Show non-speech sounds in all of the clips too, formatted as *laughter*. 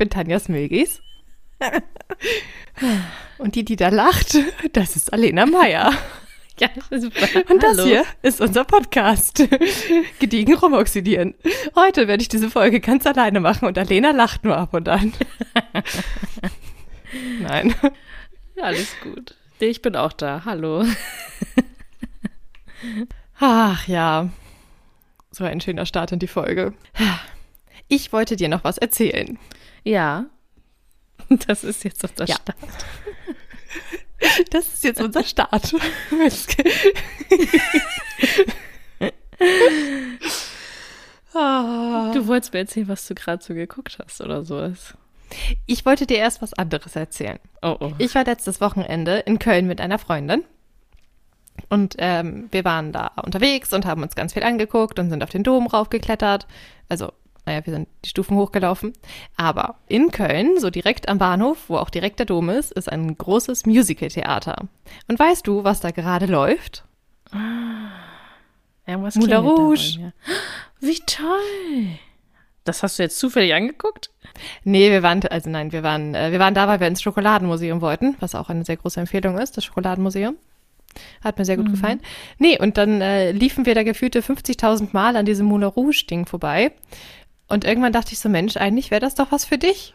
Bin Tanja Smilgis. Und die, die da lacht, das ist Alena Meyer. Ja, super. Und das Hallo. hier ist unser Podcast. Gediegen rumoxidieren. Heute werde ich diese Folge ganz alleine machen und Alena lacht nur ab und an. *laughs* Nein. Alles gut. Ich bin auch da. Hallo. Ach ja, so ein schöner Start in die Folge. Ich wollte dir noch was erzählen. Ja. *laughs* Das ist jetzt unser Ja. Start. *laughs* Das ist jetzt unser Start. *laughs* Du wolltest mir erzählen, was du gerade so geguckt hast oder sowas. Ich wollte dir erst was anderes erzählen. Oh, oh. Ich war letztes Wochenende in Köln mit einer Freundin. Und ähm, wir waren da unterwegs und haben uns ganz viel angeguckt und sind auf den Dom raufgeklettert. Also, naja, wir sind die Stufen hochgelaufen. Aber in Köln, so direkt am Bahnhof, wo auch direkt der Dom ist, ist ein großes Musical-Theater. Und weißt du, was da gerade läuft? Irgendwas Moulin Rouge. *gasps* Wie toll. Das hast du jetzt zufällig angeguckt? Nee, wir waren, also nein, wir waren, äh, wir waren da, weil wir ins Schokoladenmuseum wollten, was auch eine sehr große Empfehlung ist, das Schokoladenmuseum. Hat mir sehr gut gefallen. Nee, und dann äh, liefen wir da gefühlte 50.000 Mal an diesem Moulin Rouge-Ding vorbei. Und irgendwann dachte ich so, Mensch, eigentlich wäre das doch was für dich.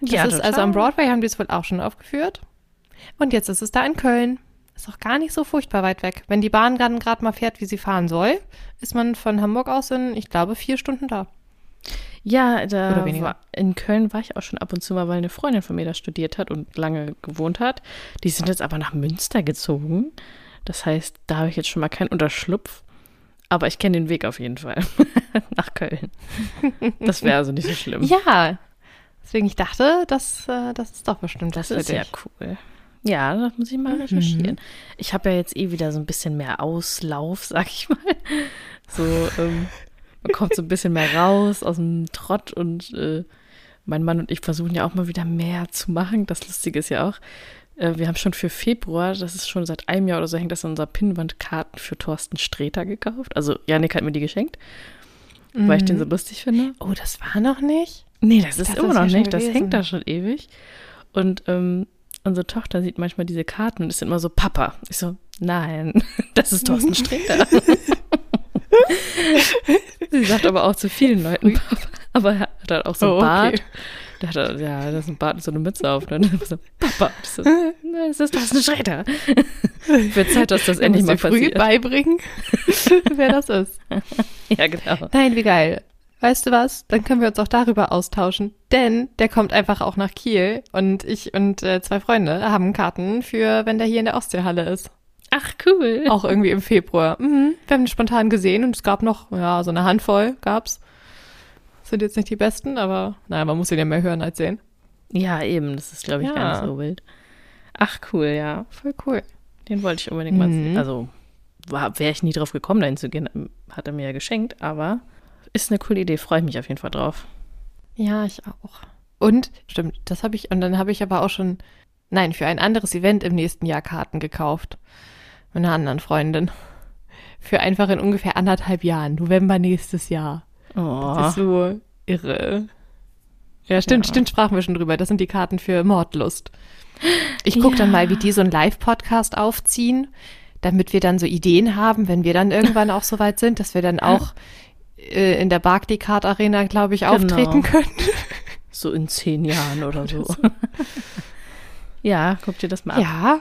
Das Ja, ist, also am Broadway haben die es wohl auch schon aufgeführt. Und jetzt ist es da in Köln. Ist auch gar nicht so furchtbar weit weg. Wenn die Bahn dann gerade mal fährt, wie sie fahren soll, ist man von Hamburg aus in, ich glaube, vier Stunden da. Ja, da war, in Köln war ich auch schon ab und zu mal, weil eine Freundin von mir da studiert hat und lange gewohnt hat. Die sind jetzt aber nach Münster gezogen. Das heißt, da habe ich jetzt schon mal keinen Unterschlupf. Aber ich kenne den Weg auf jeden Fall *laughs* *laughs* nach Köln. Das wäre also nicht so schlimm. Ja, deswegen ich dachte, das, äh, das ist doch bestimmt das was ist dich. cool. Ja, das muss ich mal recherchieren. Ich habe ja jetzt eh wieder so ein bisschen mehr Auslauf, *laughs* sag ich mal. So, ähm, man kommt so ein bisschen mehr raus aus dem Trott und äh, mein Mann und ich versuchen ja auch mal wieder mehr zu machen. Das Lustige ist ja auch, äh, wir haben schon für Februar, das ist schon seit einem Jahr oder so, hängt das an unserer Pinnwandkarten für Thorsten Sträter gekauft. Also Janik hat mir die geschenkt, weil ich den so lustig finde. Oh, das war noch nicht? Nee, das ist dachte, immer das noch schon nicht. Das gewesen. hängt da schon ewig. Und ähm, unsere Tochter sieht manchmal diese Karten und ist immer so, Papa. Ich so, nein, *laughs* das ist Thorsten *laughs* Sträter. *laughs* Sie sagt aber auch zu vielen Leuten Papa. Aber er hat halt auch so Oh, einen Bart. Der hat, halt- ja, das ist ein Bart und so eine Mütze auf. Ne? So, Papa. So, nein, das ist Thorsten Sträter. *laughs* Wird Zeit, dass das endlich mal dir früh passiert. beibringen, *laughs* wer das ist. *laughs* Ja, genau. Nein, wie geil. Weißt du was? Dann können wir uns auch darüber austauschen. Denn der kommt einfach auch nach Kiel und ich und äh, zwei Freunde haben Karten für, wenn der hier in der Ostseehalle ist. Ach, cool. Auch irgendwie im Februar. Mhm. Wir haben ihn spontan gesehen und es gab noch, ja, so eine Handvoll gab's. Sind jetzt nicht die besten, aber naja, man muss ihn ja mehr hören als sehen. Ja, eben. Das ist, glaube ich, gar Ja. nicht so wild. Ach, cool, ja. Voll cool. Den wollte ich unbedingt mal Mhm. sehen. Also wäre ich nie drauf gekommen, dahin zu gehen. Hat er mir ja geschenkt, aber ist eine coole Idee. Freue ich mich auf jeden Fall drauf. Ja, ich auch. Und, stimmt, das habe ich, und dann habe ich aber auch schon, nein, für ein anderes Event im nächsten Jahr Karten gekauft. Mit einer anderen Freundin. Für einfach in ungefähr anderthalb Jahren, November nächstes Jahr. Das Oh, ist so irre. Ja, stimmt, Ja. stimmt, sprachen wir schon drüber. Das sind die Karten für Mordlust. Ich gucke dann Ja. mal, wie die so einen Live-Podcast aufziehen, damit wir dann so Ideen haben, wenn wir dann irgendwann auch so weit sind, dass wir dann auch äh, in der Barclaycard Arena, glaube ich, Genau. auftreten können. so in zehn Jahren oder so. *laughs* ja, guck dir das mal ab. Ja,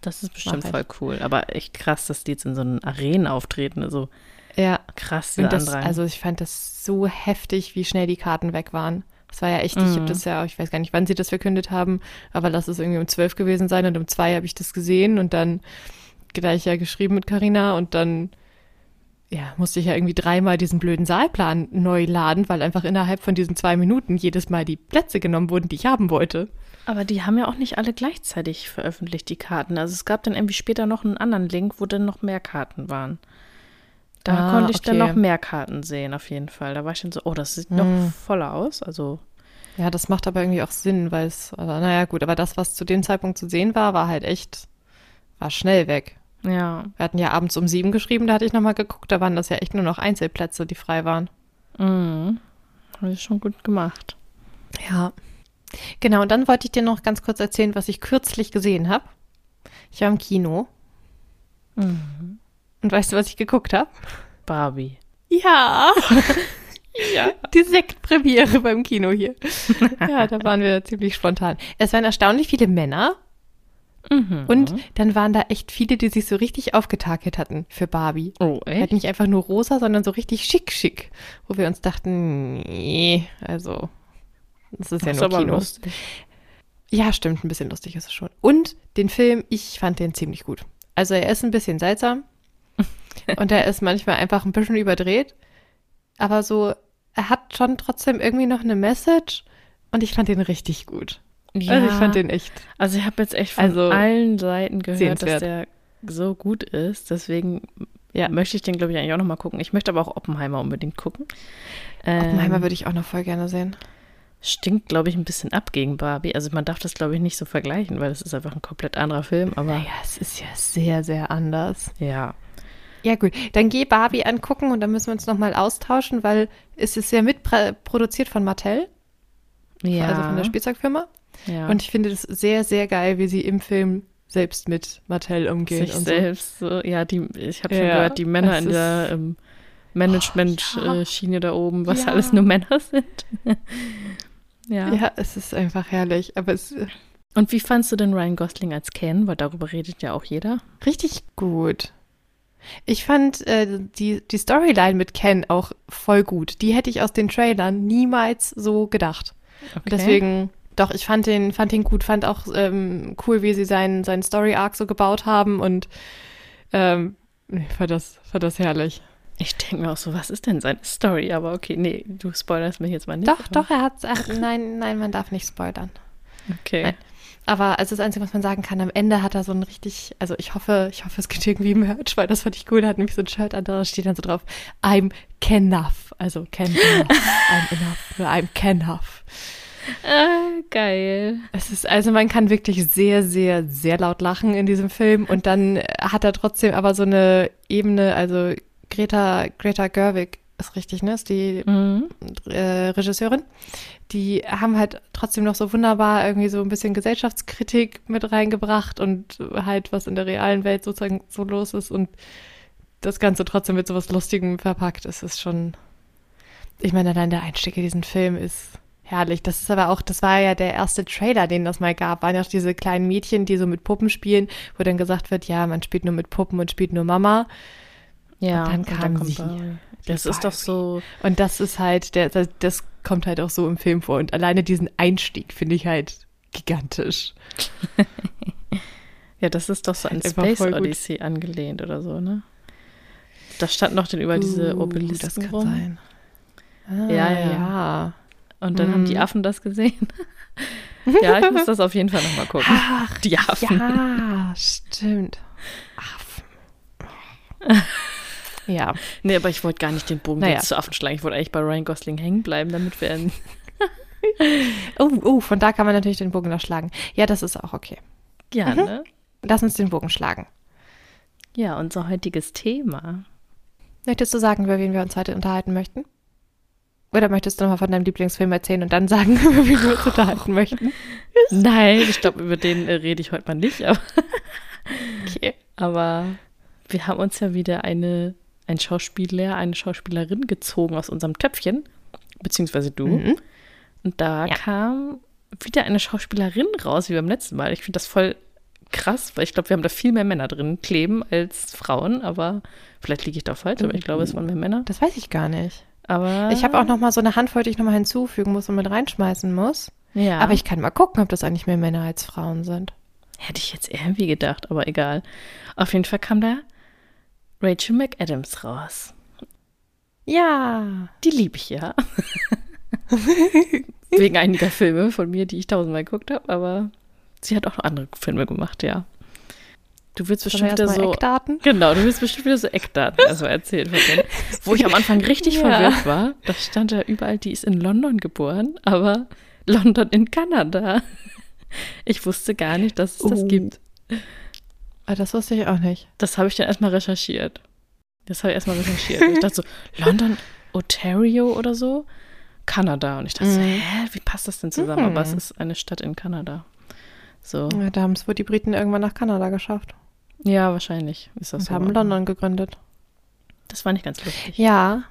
Das ist bestimmt voll cool. Aber echt krass, dass die jetzt in so einen Arenen auftreten. Also ja. krass, dieser Und das, Andrang. also ich fand das so heftig, wie schnell die Karten weg waren. Das war ja echt, ich habe Mhm. das ja, ich weiß gar nicht, wann sie das verkündet haben, aber lass es irgendwie um zwölf gewesen sein und um zwei habe ich das gesehen und dann gleich ja geschrieben mit Carina und dann ja, musste ich ja irgendwie dreimal diesen blöden Saalplan neu laden, weil einfach innerhalb von diesen zwei Minuten jedes Mal die Plätze genommen wurden, die ich haben wollte. Aber die haben ja auch nicht alle gleichzeitig veröffentlicht, die Karten. Also es gab dann irgendwie später noch einen anderen Link, wo dann noch mehr Karten waren. Da Ah, konnte ich dann okay. noch mehr Karten sehen, auf jeden Fall. Da war ich dann so, oh, das sieht noch Hm. voller aus. Also, Ja, das macht aber irgendwie auch Sinn, weil es, aber naja, gut, aber das, was zu dem Zeitpunkt zu sehen war, war halt echt, war schnell weg. ja. Wir hatten ja abends um sieben geschrieben, da hatte ich nochmal geguckt, da waren das ja echt nur noch Einzelplätze, die frei waren. Mhm. Habe ich schon gut gemacht. Ja. Genau, und dann wollte ich dir noch ganz kurz erzählen, was ich kürzlich gesehen habe. Ich war im Kino. Mhm. Und weißt du, was ich geguckt habe? Barbie. Ja. *laughs* ja. Die Sektpremiere beim Kino hier. Ja, da waren wir ziemlich spontan. Es waren erstaunlich viele Männer. Mhm. Und dann waren da echt viele, die sich so richtig aufgetakelt hatten für Barbie. oh, Halt echt? nicht einfach nur rosa, sondern so richtig schick, schick. Wo wir uns dachten, nee, also, das ist ja ist nur aber Kino. lustig. Ja, stimmt, ein bisschen lustig ist es schon. Und den Film, ich fand den ziemlich gut. Also er ist ein bisschen seltsam *laughs* und er ist manchmal einfach ein bisschen überdreht, aber so, er hat schon trotzdem irgendwie noch eine Message und ich fand den richtig gut. Also ich fand den echt. Also ich habe jetzt echt von Also, allen Seiten gehört, dass sehenswert. der so gut ist. Deswegen Ja. möchte ich den, glaube ich, eigentlich auch noch mal gucken. Ich möchte aber auch Oppenheimer unbedingt gucken. Ähm, Oppenheimer würde ich auch noch voll gerne sehen. stinkt, glaube ich, ein bisschen ab gegen Barbie. Also man darf das, glaube ich, nicht so vergleichen, weil es ist einfach ein komplett anderer Film. Aber Naja, es ist ja sehr, sehr anders. ja. Ja, gut. Dann geh Barbie angucken und dann müssen wir uns nochmal austauschen, weil es ist ja mitproduziert von Mattel, Ja. also von der Spielzeugfirma. ja. Und ich finde das sehr, sehr geil, wie sie im Film selbst mit Mattel umgehen. sich und so. selbst so. Ja, die, ich habe schon Ja, gehört, die Männer in der ähm, Oh, ja. Management-Schiene da oben, was Ja. alles nur Männer sind. *laughs* ja. Ja, es ist einfach herrlich. Aber es ist Und wie fandst du denn Ryan Gosling als Ken? Weil darüber redet ja auch jeder. richtig gut. Ich fand äh, die, die Storyline mit Ken auch voll gut. Die hätte ich aus den Trailern niemals so gedacht. Okay. Und deswegen, doch, ich fand den, fand den gut, fand auch ähm, cool, wie sie seinen, seinen Story-Arc so gebaut haben und ähm, fand das, fand das herrlich. Ich denke mir auch so, was ist denn seine Story? Aber okay, nee, du spoilerst mich jetzt mal nicht. Doch, aber- doch, er hat, er hat nein, nein, man darf nicht spoilern. Okay. Nein. Aber also das Einzige, was man sagen kann, am Ende hat er so ein richtig, also ich hoffe, ich hoffe, es gibt irgendwie Merch, weil das fand ich cool. Er hat nämlich so ein Shirt an, da steht dann so drauf, I'm Ken-Nuff. Also Ken enough, *laughs* I'm enough, I'm Ken-Nuff. Ah, geil. Es ist, also man kann wirklich sehr, sehr, sehr laut lachen in diesem Film und dann hat er trotzdem aber so eine Ebene, also Greta, Greta Gerwig ist richtig, ne? Ist die Mhm. äh, Regisseurin. Die haben halt trotzdem noch so wunderbar irgendwie so ein bisschen Gesellschaftskritik mit reingebracht und halt, was in der realen Welt sozusagen so los ist und das Ganze trotzdem mit sowas Lustigem verpackt. Es ist schon, ich meine, allein der Einstieg in diesen Film ist herrlich. Das ist aber auch, das war ja der erste Trailer, den das mal gab. Waren ja auch diese kleinen Mädchen, die so mit Puppen spielen, wo dann gesagt wird, ja, man spielt nur mit Puppen und spielt nur Mama. Ja, Und dann kam kommt sie. Barbie. Das Die ist doch so. Und das ist halt, der, das, das kommt halt auch so im Film vor. Und alleine diesen Einstieg finde ich halt gigantisch. *laughs* Ja, das ist doch so an Space voll gut. Odyssey angelehnt oder so, ne? Da stand noch denn über diese Uh, Obelisken das kann rum. sein. Ah, Ja, ja. ja. Und dann haben die Mhm. Affen das gesehen. *laughs* ja, ich muss das auf jeden Fall nochmal gucken. Ach, Die Affen. ja, stimmt. Affen. *laughs* ja, Nee, aber ich wollte gar nicht den Bogen Naja. jetzt zu Affen schlagen. Ich wollte eigentlich bei Ryan Gosling hängen bleiben, damit wir. *laughs* oh, oh, von da kann man natürlich den Bogen noch schlagen. Ja, das ist auch okay. Ja, Mhm. ne? Lass uns den Bogen schlagen. Ja, unser heutiges Thema. Möchtest du sagen, über wen wir uns heute unterhalten möchten? Oder möchtest du nochmal von deinem Lieblingsfilm erzählen und dann sagen, *laughs* über wen wir uns unterhalten möchten? *laughs* Nein, ich glaube, über den äh, rede ich heute mal nicht. Aber, Okay. aber wir haben uns ja wieder eine, ein Schauspieler, eine Schauspielerin gezogen aus unserem Töpfchen. Beziehungsweise du. Mhm. Und da Ja. kam wieder eine Schauspielerin raus, wie beim letzten Mal. Ich finde das voll krass, weil ich glaube, wir haben da viel mehr Männer drin kleben als Frauen, aber vielleicht liege ich da falsch, aber ich glaube, es waren mehr Männer. Das weiß ich gar nicht. Aber Ich habe auch noch mal so eine Handvoll, die ich noch mal hinzufügen muss und mit reinschmeißen muss. ja. Aber ich kann mal gucken, ob das eigentlich mehr Männer als Frauen sind. hätte ich jetzt irgendwie gedacht, aber egal. Auf jeden Fall kam da Rachel McAdams raus. Ja. Die liebe ich ja. *laughs* Wegen einiger Filme von mir, die ich tausendmal geguckt habe, aber sie hat auch noch andere Filme gemacht, ja. Du willst bestimmt wieder so Eckdaten? Genau, du willst bestimmt wieder so Eckdaten also erzählen von denen. Wo ich am Anfang richtig *laughs* Ja. verwirrt war, da stand ja überall, die ist in London geboren, aber London in Kanada. Ich wusste gar nicht, dass es das Oh. gibt. Ah, das wusste ich auch nicht. Das habe ich dann erstmal recherchiert. Das habe ich erstmal recherchiert. Ich dachte so, London, Ontario oder so? Kanada. Und ich dachte so, Mhm. hä, wie passt das denn zusammen? Mhm. Aber es ist eine Stadt in Kanada. So, Ja, da haben es wohl die Briten irgendwann nach Kanada geschafft ja, wahrscheinlich ist das und so. haben London gegründet. Das war nicht ganz lustig. Ja,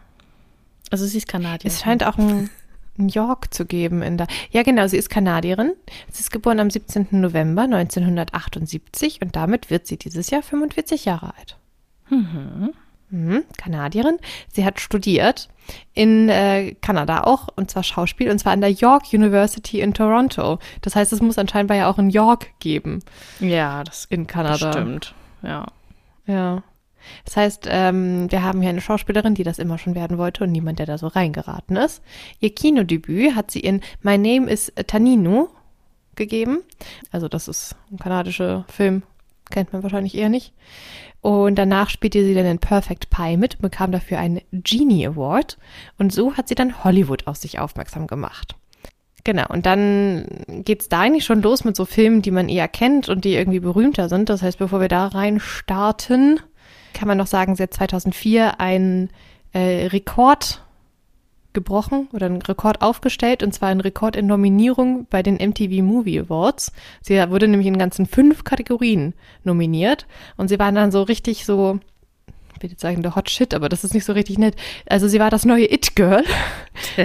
Also sie ist Kanadierin. es scheint auch ein ein York zu geben in der. Ja, genau, sie ist Kanadierin. Sie ist geboren am 17. November 1978 und damit wird sie dieses Jahr 45 Jahre alt. Mhm. Mhm, Kanadierin. Sie hat studiert in äh, Kanada auch, und zwar Schauspiel, und zwar an der York University in Toronto. Das heißt, es muss anscheinend ja auch in York geben Ja, das in Kanada. stimmt. Ja. Ja. Das heißt, ähm, wir haben hier eine Schauspielerin, die das immer schon werden wollte und niemand, der da so reingeraten ist. Ihr Kinodebüt hat sie in My Name is Taninu gegeben. Also das ist ein kanadischer Film, kennt man wahrscheinlich eher nicht. Und danach spielte sie dann in Perfect Pie mit und bekam dafür einen Genie Award. Und so hat sie dann Hollywood auf sich aufmerksam gemacht. Genau, und dann geht's da eigentlich schon los mit so Filmen, die man eher kennt und die irgendwie berühmter sind. Das heißt, bevor wir da rein starten, kann man noch sagen, sie hat 2004 einen äh, Rekord gebrochen oder einen Rekord aufgestellt und zwar einen Rekord in Nominierung bei den MTV Movie Awards. Sie wurde nämlich in ganzen fünf Kategorien nominiert und sie waren dann so richtig so, ich will jetzt sagen, der Hot Shit, aber das ist nicht so richtig nett. Also sie war das neue It-Girl. *laughs*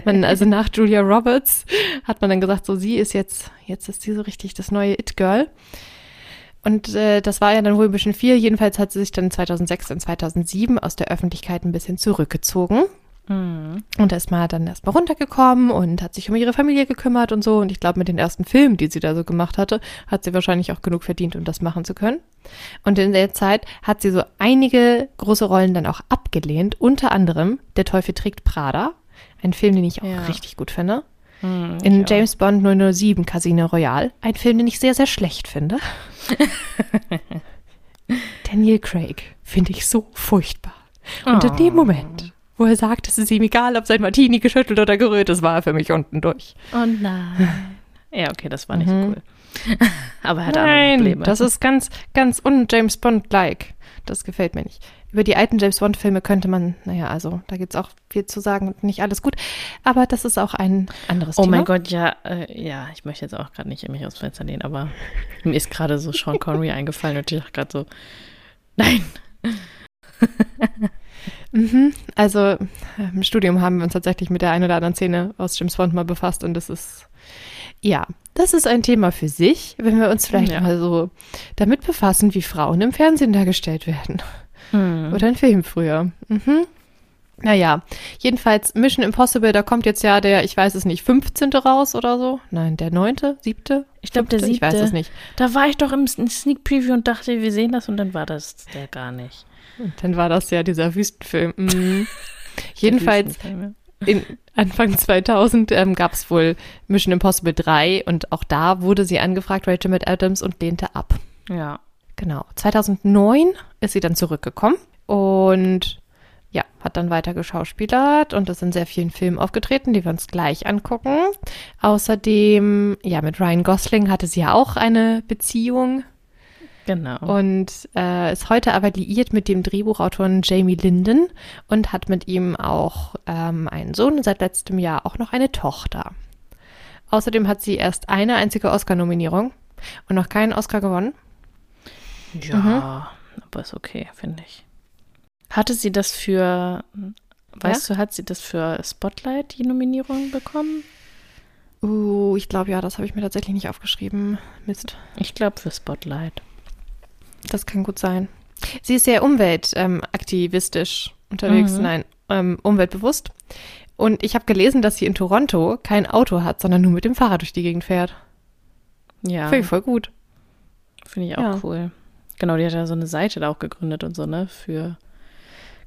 Also nach Julia Roberts hat man dann gesagt, so sie ist jetzt, jetzt ist sie so richtig das neue It-Girl. Und äh, das war ja dann wohl ein bisschen viel. Jedenfalls hat sie sich dann 2006 und 2007 aus der Öffentlichkeit ein bisschen zurückgezogen. Mhm. Und ist mal dann erstmal runtergekommen und hat sich um ihre Familie gekümmert und so. Und ich glaube, mit den ersten Filmen, die sie da so gemacht hatte, hat sie wahrscheinlich auch genug verdient, um das machen zu können. Und in der Zeit hat sie so einige große Rollen dann auch abgelehnt. Unter anderem Der Teufel trägt Prada. Ein Film, den ich auch Ja. richtig gut finde. Mhm, In auch. James Bond 007 Casino Royale. Ein Film, den ich sehr, sehr schlecht finde. *laughs* Daniel Craig finde ich so furchtbar. Und in dem Oh. Moment, wo er sagt, es ist ihm egal, ob sein Martini geschüttelt oder gerührt ist, war er für mich unten durch. Oh nein. *laughs* Ja, okay, das war nicht Mhm. so cool. *laughs* Aber er hat andere Nein, Probleme. das ist ganz, ganz un-James Bond-like. Das gefällt mir nicht. Über die alten James Bond-Filme könnte man, naja, also da gibt es auch viel zu sagen und nicht alles gut. Aber das ist auch ein anderes Oh Thema. mein Gott, ja, äh, ja, ich möchte jetzt auch gerade nicht mich aus dem Fenster lehnen, aber *laughs* mir ist gerade so Sean Connery *laughs* eingefallen und ich dachte gerade so, nein. *laughs* Mhm. Also äh, im Studium haben wir uns tatsächlich mit der einen oder anderen Szene aus James Bond mal befasst und das ist, ja, das ist ein Thema für sich, wenn wir uns vielleicht Ja. mal so damit befassen, wie Frauen im Fernsehen dargestellt werden. Hm. Oder in Filmen früher. Mhm. Naja, jedenfalls Mission Impossible, da kommt jetzt ja der, ich weiß es nicht, 15. raus oder so. Nein, der 9., 7., Ich glaube, der fünfte? siebte. Ich weiß es nicht. Da war ich doch im Sneak Preview und dachte, wir sehen das und dann war das der gar nicht. Und dann war das ja dieser Wüstenfilm. Mhm. *laughs* Jedenfalls in Anfang 2000 ähm, gab es wohl Mission Impossible 3 und auch da wurde sie angefragt, Rachel McAdams, und lehnte ab. Ja. Genau. 2009 ist sie dann zurückgekommen und ja, hat dann weiter geschauspielert und ist in sehr vielen Filmen aufgetreten, die wir uns gleich angucken. Außerdem, ja, mit Ryan Gosling hatte sie ja auch eine Beziehung Genau. und äh, ist heute aber liiert mit dem Drehbuchautoren Jamie Linden und hat mit ihm auch ähm, einen Sohn und seit letztem Jahr auch noch eine Tochter. Außerdem hat sie erst eine einzige Oscar-Nominierung und noch keinen Oscar gewonnen. Ja, Mhm. aber ist okay, finde ich. Hatte sie das für, weißt du, hat sie das für Spotlight die Nominierung bekommen? Uh, ich glaube ja, das habe ich mir tatsächlich nicht aufgeschrieben. Mist. Ich glaube für Spotlight. Das kann gut sein. Sie ist sehr umweltaktivistisch ähm, unterwegs, Mhm. nein, ähm, umweltbewusst. Und ich habe gelesen, dass sie in Toronto kein Auto hat, sondern nur mit dem Fahrrad durch die Gegend fährt. Ja, Finde ich voll gut. finde ich auch Ja. cool. Genau, die hat ja so eine Seite da auch gegründet und so, ne, für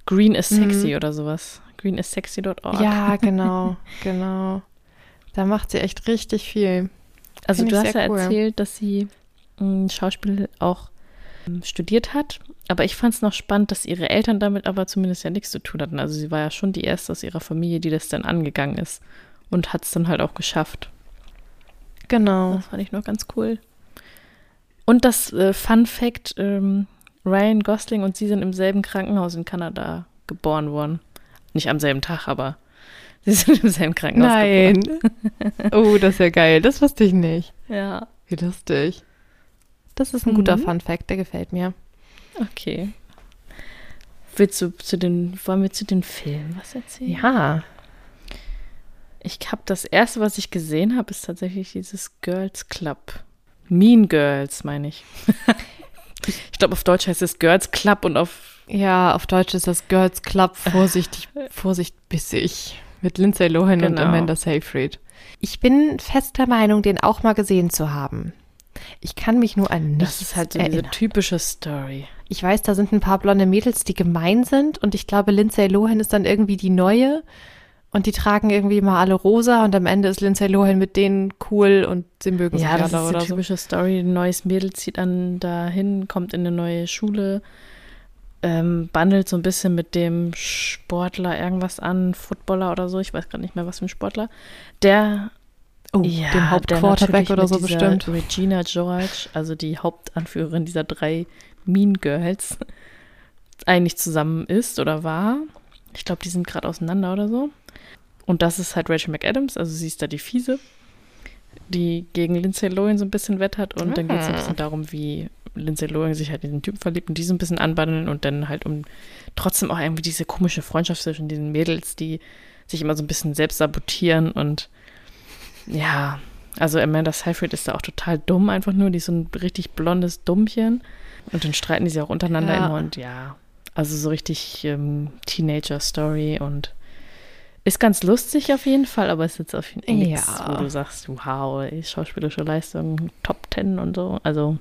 Green is sexy Mhm. oder sowas. Greenissexy.org. Ja, *laughs* genau, genau. Da macht sie echt richtig viel. Also Finde du hast ja cool. erzählt, dass sie mh, Schauspiel auch ähm, studiert hat. Aber ich fand es noch spannend, dass ihre Eltern damit aber zumindest ja nichts zu tun hatten. Also sie war ja schon die erste aus ihrer Familie, die das dann angegangen ist und hat es dann halt auch geschafft. Genau. Das fand ich noch ganz cool. Und das äh, Fun Fact, ähm, Ryan Gosling und sie sind im selben Krankenhaus in Kanada geboren worden. Nicht am selben Tag, aber *laughs* Sie sind im selben Krankenhaus Nein. *laughs* oh, das ist ja geil. Das wusste ich nicht. geboren. Ja, Wie lustig. Das ist ein guter Mhm. Fun Fact, der gefällt mir. okay. Willst du zu den, wollen wir zu den Filmen was erzählen? Ja. Ich habe das erste, was ich gesehen habe, ist tatsächlich dieses Girls Club. Mean Girls, meine ich. *laughs* ich glaube, auf Deutsch heißt es Girls Club und auf. Ja, auf Deutsch ist das Girls Club vorsichtig, *laughs* Vorsicht bissig. Mit Lindsay Lohan und Genau. Amanda Seyfried. Ich bin fest der Meinung, den auch mal gesehen zu haben. Ich kann mich nur an nichts Das ist halt so diese erinnern. typische Story. Ich weiß, da sind ein paar blonde Mädels, die gemein sind und ich glaube, Lindsay Lohan ist dann irgendwie die neue und die tragen irgendwie mal alle rosa und am Ende ist Lindsay Lohan mit denen cool und sie mögen Ja, sich das ist so. typische Story. Ein neues Mädel zieht dann dahin, kommt in eine neue Schule, ähm, bandelt so ein bisschen mit dem Sportler irgendwas an, Footballer oder so. Ich weiß gerade nicht mehr, was für ein Sportler. Der Oh, Ja, dem Hauptquarterback oder so bestimmt. Regina George, also die Hauptanführerin dieser drei Mean Girls, *laughs* eigentlich zusammen ist oder war. Ich glaube, die sind gerade auseinander oder so. Und das ist halt Rachel McAdams, also sie ist da die Fiese, die gegen Lindsay Lohan so ein bisschen wettert. Und dann geht es ein Ah. bisschen darum, wie Lindsay Lohan sich halt in den Typen verliebt und die so ein bisschen anbandeln und dann halt um trotzdem auch irgendwie diese komische Freundschaft zwischen diesen Mädels, die sich immer so ein bisschen selbst sabotieren und ja, also Amanda Seyfried ist da auch total dumm einfach nur, die ist so ein richtig blondes Dummchen und dann streiten die sich auch untereinander Ja. immer und ja, also so richtig ähm, Teenager-Story und ist ganz lustig auf jeden Fall, aber ist jetzt auf jeden Fall nichts, Ja. wo du sagst, wow, schauspielerische Leistung, Top Ten und so, also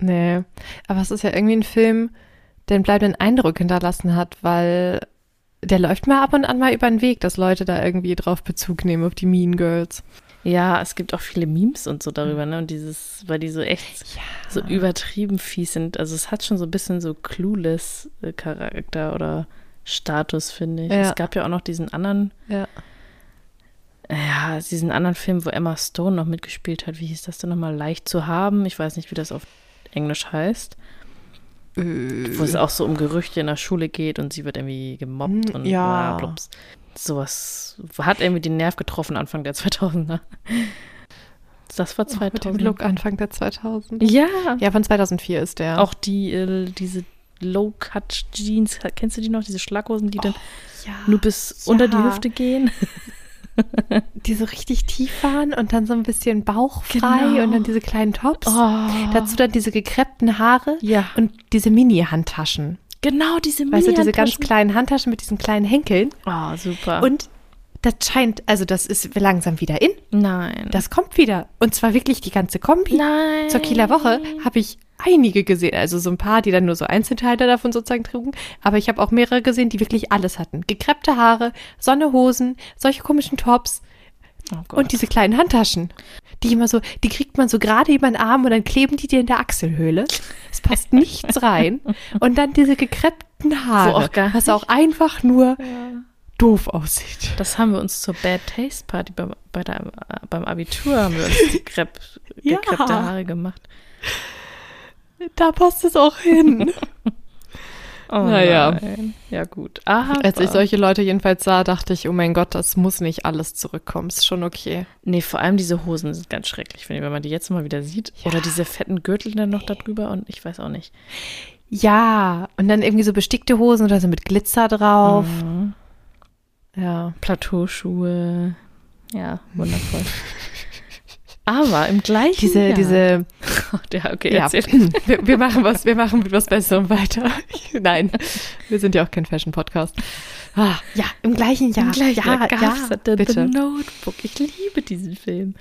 Nee, aber es ist ja irgendwie ein Film, der einen bleibenden Eindruck hinterlassen hat, weil der läuft mal ab und an mal über den Weg, dass Leute da irgendwie drauf Bezug nehmen auf die Mean Girls. Ja, es gibt auch viele Memes und so darüber, ne? Und dieses, weil die so echt so übertrieben fies sind. Also es hat schon so ein bisschen so clueless äh, Charakter oder Status, finde ich. Ja. Es gab ja auch noch diesen anderen, Ja. ja, diesen anderen Film, wo Emma Stone noch mitgespielt hat. Wie hieß das denn nochmal? Leicht zu haben. Ich weiß nicht, wie das auf Englisch heißt. Wo es auch so um Gerüchte in der Schule geht und sie wird irgendwie gemobbt Hm, und ja. bla. Sowas hat irgendwie den Nerv getroffen Anfang der 2000er. Das war Auch mit dem 2000. Look Anfang der 2000. Ja. Ja, von 2004 ist der. Auch die, äh, diese Low-Cut-Jeans, kennst du die noch? Diese Schlaghosen, die dann ja, nur bis ja. unter die Hüfte gehen? *laughs* die so richtig tief waren und dann so ein bisschen bauchfrei Genau. und dann diese kleinen Tops. Oh. Dazu dann diese gekreppten Haare Ja. und diese Mini-Handtaschen. Genau, diese Weißt du, diese ganz Mini-Handtaschen. kleinen Handtaschen mit diesen kleinen Henkeln. Oh, super. Und das scheint, also das ist langsam wieder in. Nein. Das kommt wieder. Und zwar wirklich die ganze Kombi. Nein. Zur Kieler Woche habe ich einige gesehen. Also so ein paar, die dann nur so Einzelteile davon sozusagen trugen. Aber ich habe auch mehrere gesehen, die wirklich alles hatten. Gekreppte Haare, Sonnehosen, solche komischen Tops Oh und diese kleinen Handtaschen. Die immer so, die kriegt man so gerade über den Arm und dann kleben die dir in der Achselhöhle. Es passt *laughs* nichts rein. Und dann diese gekreppten Haare, auch gar was auch einfach nur doof aussieht. das haben wir uns zur Bad Taste Party bei, bei der, äh, beim Abitur haben wir uns die Krepp, Ja. gekreppte Haare gemacht. Da passt es auch hin. *laughs* Oh Naja. nein. Ja gut. Aber Als ich solche Leute jedenfalls sah, dachte ich, oh mein Gott, das muss nicht alles zurückkommen. Ist schon okay. Nee, vor allem diese Hosen sind ganz schrecklich, finde ich, wenn man die jetzt mal wieder sieht. Ja. Oder diese fetten Gürtel dann noch darüber und ich weiß auch nicht. Ja, und dann irgendwie so bestickte Hosen oder so mit Glitzer drauf. Mhm. Ja. Plateauschuhe. Ja, wundervoll. *laughs* Aber im gleichen Diese, Jahr. diese, *laughs* Ja, okay, ja, *laughs* wir, wir machen was, wir machen mit was Besserem weiter. *laughs* Nein, wir sind ja auch kein Fashion-Podcast. Ah, ja, im gleichen Jahr. Im gleichen ja, Jahr gab's ja, The, bitte. The Notebook. Ich liebe diesen Film.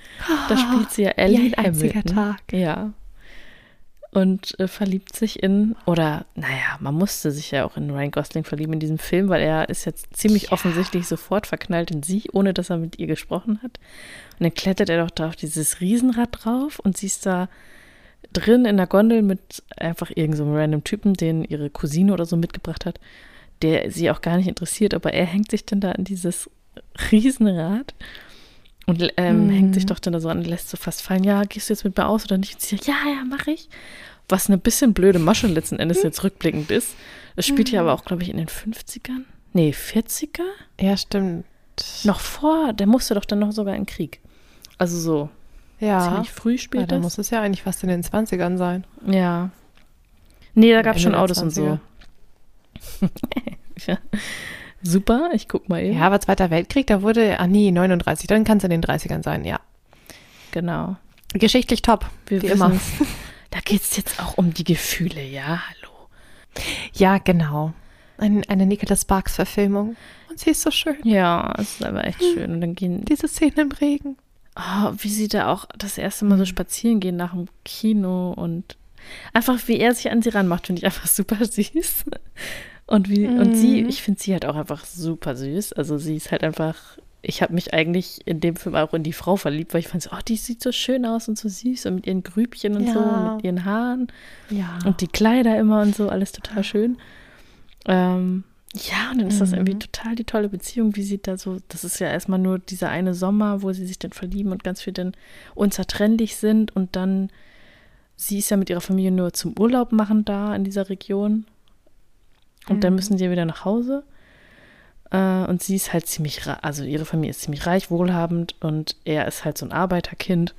Da spielt sie ja Ellie ein einziger Hamilton. Tag. Ja. Und äh, verliebt sich in, oder naja, man musste sich ja auch in Ryan Gosling verlieben in diesem Film, weil er ist jetzt ziemlich offensichtlich sofort verknallt in sie, ohne dass er mit ihr gesprochen hat. Und dann klettert er doch da auf dieses Riesenrad drauf und sie ist da drin in der Gondel mit einfach irgendeinem so einem random Typen, den ihre Cousine oder so mitgebracht hat, der sie auch gar nicht interessiert, aber er hängt sich dann da an dieses Riesenrad und ähm, Mhm. hängt sich doch dann da so an und lässt so fast fallen, ja, gehst du jetzt mit mir aus oder nicht? Und sie sagt, ja, ja, mach ich. Was eine bisschen blöde Masche letzten Endes jetzt rückblickend ist. Das spielt ja aber auch, glaube ich, in den 50ern. Nee, 40er? Ja, stimmt. Noch vor, der musste doch dann noch sogar in den Krieg. Also so Ja. ziemlich früh ja spielt dann das. muss es ja eigentlich fast in den 20ern sein. Ja. Nee, da gab es schon Autos und so. *laughs* ja. Super, ich guck mal eben. Ja, aber Zweiter Weltkrieg, da wurde, ah nee, 39, dann kann es in den 30ern sein, ja. Genau. Geschichtlich top, Wir wie immer. Da geht es jetzt auch um die Gefühle, ja, hallo. Ja, genau. Ein, eine Nicholas Sparks Verfilmung. Und sie ist so schön. Ja, es ist aber echt schön. Und dann gehen, Diese Szene im Regen. oh, wie sie da auch das erste Mal so spazieren gehen nach dem Kino und einfach, wie er sich an sie ranmacht, finde ich einfach super *laughs* süß. Und wie, und sie, Mhm. ich finde sie halt auch einfach super süß. Also sie ist halt einfach, ich habe mich eigentlich in dem Film auch in die Frau verliebt, weil ich fand so, oh, die sieht so schön aus und so süß und mit ihren Grübchen und so, Ja. und mit ihren Haaren. Ja. Und die Kleider immer und so, alles total schön. Ähm, ja, und dann ist das irgendwie Mhm. total die tolle Beziehung, wie sie da so, das ist ja erstmal nur dieser eine Sommer, wo sie sich dann verlieben und ganz viel dann unzertrennlich sind und dann, sie ist ja mit ihrer Familie nur zum Urlaub machen da in dieser Region und dann Mhm. müssen sie ja wieder nach Hause. Äh, und sie ist halt ziemlich, also ihre Familie ist ziemlich reich, wohlhabend und er ist halt so ein Arbeiterkind.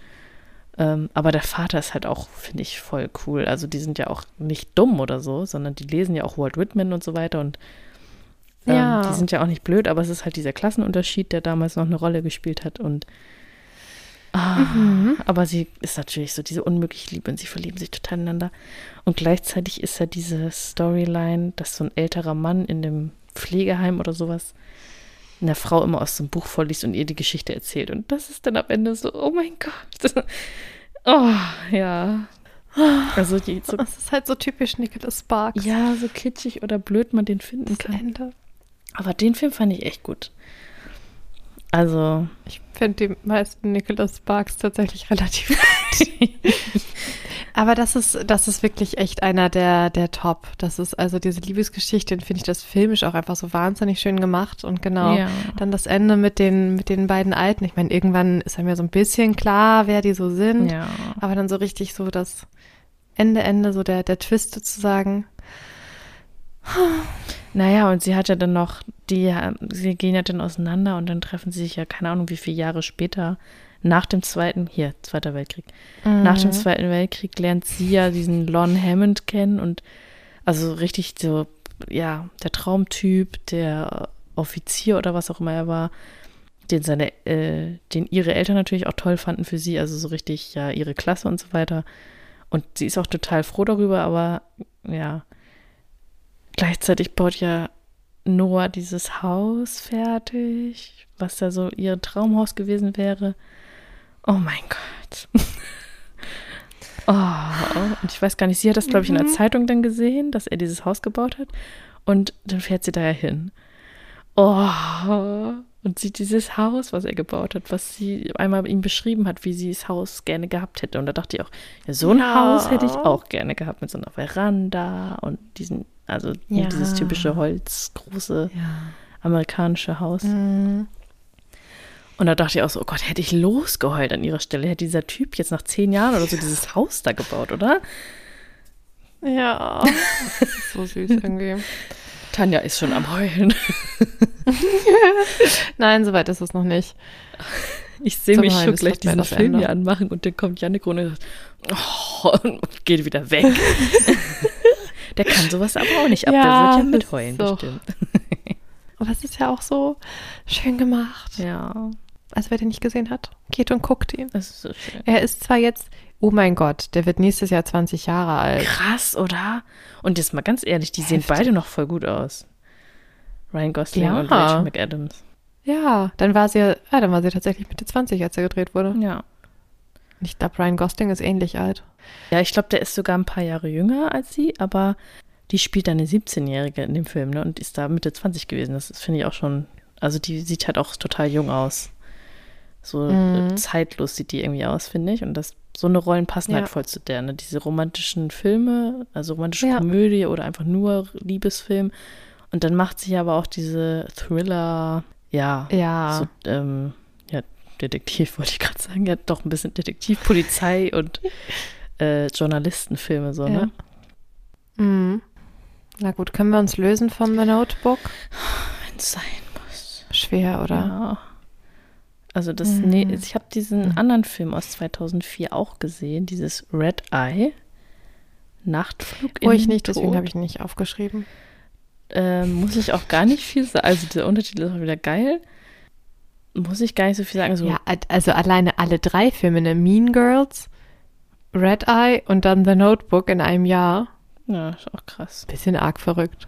Ähm, aber der Vater ist halt auch, finde ich, voll cool. Also die sind ja auch nicht dumm oder so, sondern die lesen ja auch Walt Whitman und so weiter und ähm, Ja. die sind ja auch nicht blöd, aber es ist halt dieser Klassenunterschied, der damals noch eine Rolle gespielt hat und ah, Mhm. aber sie ist natürlich so diese unmögliche Liebe und sie verlieben sich total ineinander. Und gleichzeitig ist ja diese Storyline, dass so ein älterer Mann in dem Pflegeheim oder sowas einer Frau immer aus dem Buch vorliest und ihr die Geschichte erzählt. Und das ist dann am Ende so, oh mein Gott. *laughs* Oh, ja. Also die, so, Das ist halt so typisch Nicholas Sparks. ja, so kitschig oder blöd man den finden Das kann. Ende. Aber den Film fand ich echt gut. Also, Ich finde die meisten Nicholas Sparks tatsächlich *laughs* relativ gut. Aber das ist, das ist wirklich echt einer der, der Top. Das ist also diese Liebesgeschichte, finde ich das filmisch auch einfach so wahnsinnig schön gemacht. Und genau, Ja. dann das Ende mit den, mit den beiden Alten. Ich meine, irgendwann ist ja so ein bisschen klar, wer die so sind. ja. Aber dann so richtig so das Ende, Ende, so der, der Twist sozusagen. Naja, und sie hat ja dann noch, die, sie gehen ja dann auseinander und dann treffen sie sich ja, keine Ahnung, wie viele Jahre später, nach dem Zweiten, hier, Zweiter Weltkrieg, nach dem Zweiten Weltkrieg lernt sie ja diesen Lon Hammond kennen und also richtig so, ja, der Traumtyp, der Offizier oder was auch immer er war, den seine, äh, den ihre Eltern natürlich auch toll fanden für sie, also so richtig, ja, ihre Klasse und so weiter. Und sie ist auch total froh darüber, aber ja, gleichzeitig baut ja Noah dieses Haus fertig, was ja so ihr Traumhaus gewesen wäre. Oh mein Gott. *laughs* oh, und ich weiß gar nicht, sie hat das, glaube ich, in der Mhm. Zeitung dann gesehen, dass er dieses Haus gebaut hat. Und dann fährt sie da ja hin. Oh, und sieht dieses Haus, was er gebaut hat, was sie einmal ihm beschrieben hat, wie sie das Haus gerne gehabt hätte. Und da dachte ich auch, ja, so ein Ja. Haus hätte ich auch gerne gehabt mit so einer Veranda und diesen, also Ja. dieses typische Holz, große Ja. amerikanische Haus. Mhm. Und da dachte ich auch so, oh Gott, hätte ich losgeheult an ihrer Stelle, hätte dieser Typ jetzt nach zehn Jahren oder so dieses *laughs* Haus da gebaut, oder? Ja, *laughs* so süß irgendwie. Tanja ist schon am Heulen. *laughs* *laughs* Nein, soweit ist es noch nicht. Ich sehe mich schon gleich diesen Film hier anmachen und dann kommt Janik und sagt, oh, *laughs* und geht wieder weg. *laughs* Der kann sowas aber auch nicht ab, Ja, der wird ja das mit ist heulen so. bestimmt. Aber es ist ja auch so schön gemacht. Ja, Also wer den nicht gesehen hat, geht und guckt ihn. das ist so schön. Er ist zwar jetzt, oh mein Gott, der wird nächstes Jahr 20 Jahre alt. Krass, oder? Und jetzt mal ganz ehrlich, die sehen Heftig. beide noch voll gut aus. Ryan Gosling Ja. und Rachel McAdams. Ja, dann war sie ja, ja, dann war sie tatsächlich Mitte 20, als er gedreht wurde. Ja. Ich glaube, Ryan Gosling ist ähnlich alt. Ja, ich glaube, der ist sogar ein paar Jahre jünger als sie, aber die spielt eine 17-Jährige in dem Film, ne? Und ist da Mitte 20 gewesen. Das finde ich auch schon. Also die sieht halt auch total jung aus. So Mhm. äh, zeitlos sieht die irgendwie aus, finde ich. Und das, so eine Rollen passen Ja. halt voll zu der, ne? Diese romantischen Filme, also romantische Ja. Komödie oder einfach nur Liebesfilm. Und dann macht sie aber auch diese Thriller, ja, Ja. so, ähm, ja, Detektiv *laughs* wollte ich gerade sagen, ja, doch ein bisschen Detektiv, Polizei *laughs* und äh, Journalistenfilme so, ne? Mhm. Na gut, können wir uns lösen von The Notebook? sein muss. Schwer, oder? Ja. Also das, Mhm. nee, ich habe diesen anderen Film aus 2004 auch gesehen, dieses Red Eye. Nachtflug Oh, in ich nicht, deswegen Tod. habe ich ihn nicht aufgeschrieben. Ähm, muss ich auch gar nicht viel sagen. Also der Untertitel ist auch wieder geil. Muss ich gar nicht so viel sagen. So, Ja, al- also alleine alle drei Filme, ne? Mean Girls, Red Eye und dann The Notebook in einem Jahr. ja, ist auch krass. Bisschen arg verrückt.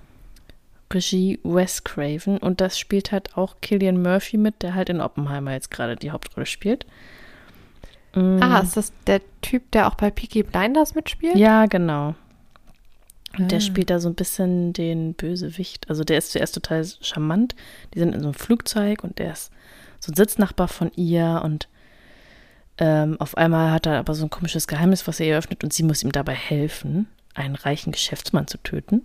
Regie Wes Craven und das spielt halt auch Killian Murphy mit, der halt in Oppenheimer jetzt gerade die Hauptrolle spielt. Mm, Ah, ist das der Typ, der auch bei Peaky Blinders mitspielt? ja, genau. Und der Ah. spielt da so ein bisschen den Bösewicht. Also der ist zuerst total charmant. Die sind in so einem Flugzeug und der ist so ein Sitznachbar von ihr und ähm, auf einmal hat er aber so ein komisches Geheimnis, was er ihr öffnet und sie muss ihm dabei helfen, einen reichen Geschäftsmann zu töten.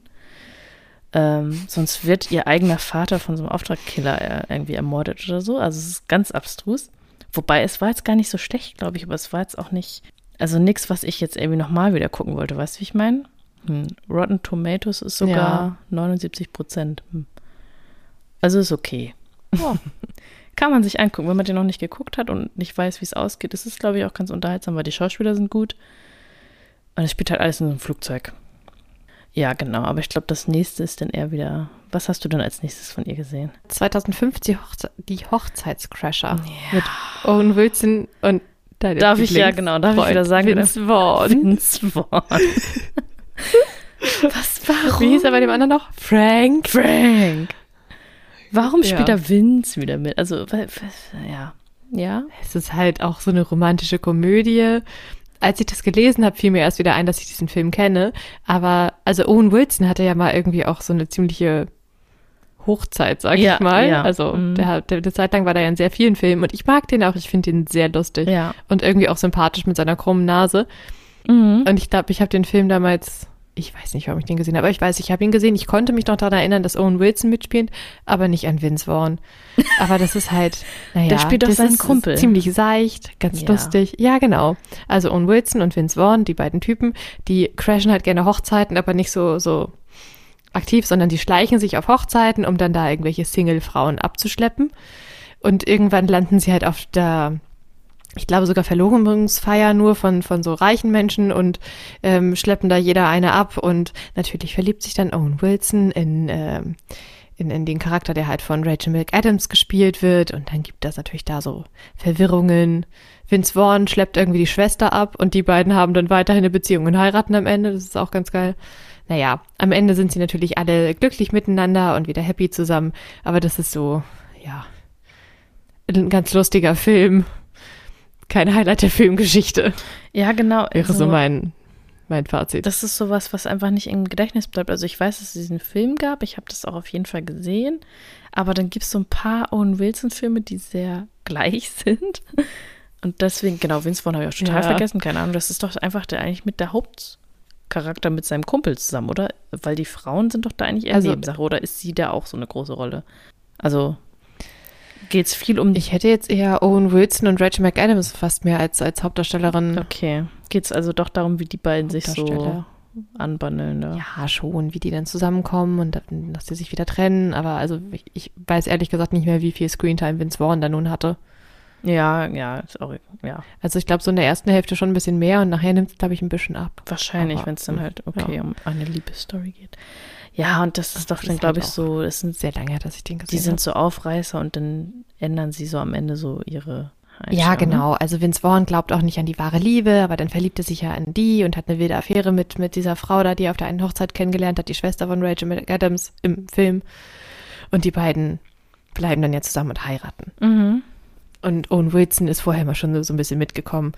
Ähm, sonst wird ihr eigener Vater von so einem Auftragkiller äh, irgendwie ermordet oder so. Also es ist ganz abstrus. Wobei es war jetzt gar nicht so schlecht, glaube ich, aber es war jetzt auch nicht, also nichts, was ich jetzt irgendwie nochmal wieder gucken wollte. Weißt du, wie ich meine? Hm. Rotten Tomatoes ist sogar Ja. 79 Prozent. Hm. Also ist okay. Oh. *laughs* Kann man sich angucken, wenn man den noch nicht geguckt hat und nicht weiß, wie es ausgeht. Es ist, glaube ich, auch ganz unterhaltsam, weil die Schauspieler sind gut. Und es spielt halt alles in so einem Flugzeug. Ja, genau. Aber ich glaube, das nächste ist dann eher wieder. Was hast du denn als nächstes von ihr gesehen? 2005 die, Hochze die Hochzeitscrasher mit Owen Wilson und deine Darf ich ja, genau, darf ich Freund wieder sagen, Vince Vaughn. Vince Vaughn. *laughs* Was, warum? Wie hieß er bei dem anderen noch? Frank. Frank. Warum Ja. spielt da Vince wieder mit? Also, ja. Ja? Es ist halt auch so eine romantische Komödie. Als ich das gelesen habe, fiel mir erst wieder ein, dass ich diesen Film kenne. Aber, also Owen Wilson hatte ja mal irgendwie auch so eine ziemliche Hochzeit, sag Ja, ich mal. ja. Also, Mhm. der, hat- der, eine Zeit lang war der ja in sehr vielen Filmen und ich mag den auch. Ich finde den sehr lustig Ja. und irgendwie auch sympathisch mit seiner krummen Nase. Mhm. Und ich glaube, ich habe den Film damals, ich weiß nicht, warum ich den gesehen habe, aber ich weiß, ich habe ihn gesehen. Ich konnte mich noch daran erinnern, dass Owen Wilson mitspielt, aber nicht an Vince Vaughn. *laughs* Aber das ist halt, naja, Der spielt doch das seinen ist Kumpel. ziemlich seicht, ganz Ja. lustig. Ja, genau. Also Owen Wilson und Vince Vaughn, die beiden Typen, die crashen halt gerne Hochzeiten, aber nicht so, so aktiv, sondern die schleichen sich auf Hochzeiten, um dann da irgendwelche Single-Frauen abzuschleppen. Und irgendwann landen sie halt auf der, ich glaube sogar Verlobungsfeier nur von, von so reichen Menschen und ähm, schleppen da jeder eine ab. Und natürlich verliebt sich dann Owen Wilson in, ähm, in, in den Charakter, der halt von Rachel McAdams gespielt wird. Und dann gibt das natürlich da so Verwirrungen. Vince Vaughn schleppt irgendwie die Schwester ab und die beiden haben dann weiterhin eine Beziehung und heiraten am Ende. Das ist auch ganz geil. Naja, am Ende sind sie natürlich alle glücklich miteinander und wieder happy zusammen. Aber das ist so, ja, ein ganz lustiger Film. Kein Highlight der Filmgeschichte. Ja, genau. Wäre Also, so mein, mein Fazit. das ist sowas, was einfach nicht im Gedächtnis bleibt. Also ich weiß, dass es diesen Film gab. Ich habe das auch auf jeden Fall gesehen. Aber dann gibt es so ein paar Owen Wilson-Filme, die sehr gleich *laughs* sind. Und deswegen, genau, Vince Vaughn habe ich auch total Ja. vergessen. Keine Ahnung, das ist doch einfach der eigentlich mit der Hauptcharakter mit seinem Kumpel zusammen, oder? Weil die Frauen sind doch da eigentlich eher Also- Nebensache. Oder ist sie da auch so eine große Rolle? Also geht es viel um Ich hätte jetzt eher Owen Wilson und Rachel McAdams fast mehr als, als Hauptdarstellerin. Okay. Geht es also doch darum, wie die beiden sich so anbandeln? Da? Ja, schon, wie die dann zusammenkommen und dann, dass sie sich wieder trennen. Aber also ich, ich weiß ehrlich gesagt nicht mehr, wie viel Screentime Vince Vaughn da nun hatte. Ja, ja, ist auch, ja. Also ich glaube, so in der ersten Hälfte schon ein bisschen mehr und nachher nimmt es, glaube ich, ein bisschen ab. Wahrscheinlich, wenn es dann halt, okay, ja. um eine Liebesstory geht. Ja, und das ist doch Das dann, ist glaube halt ich, so, es sind, Sehr lange dass ich den gesehen die sind habe. so Aufreißer und dann ändern sie so am Ende so ihre Ja, genau. Also Vince Vaughn glaubt auch nicht an die wahre Liebe, aber dann verliebt er sich ja in die und hat eine wilde Affäre mit, mit dieser Frau da, die er auf der einen Hochzeit kennengelernt hat, die Schwester von Rachel McAdams im Film. Und die beiden bleiben dann ja zusammen und heiraten. Mhm. Und Owen Wilson ist vorher mal schon so, so ein bisschen mitgekommen,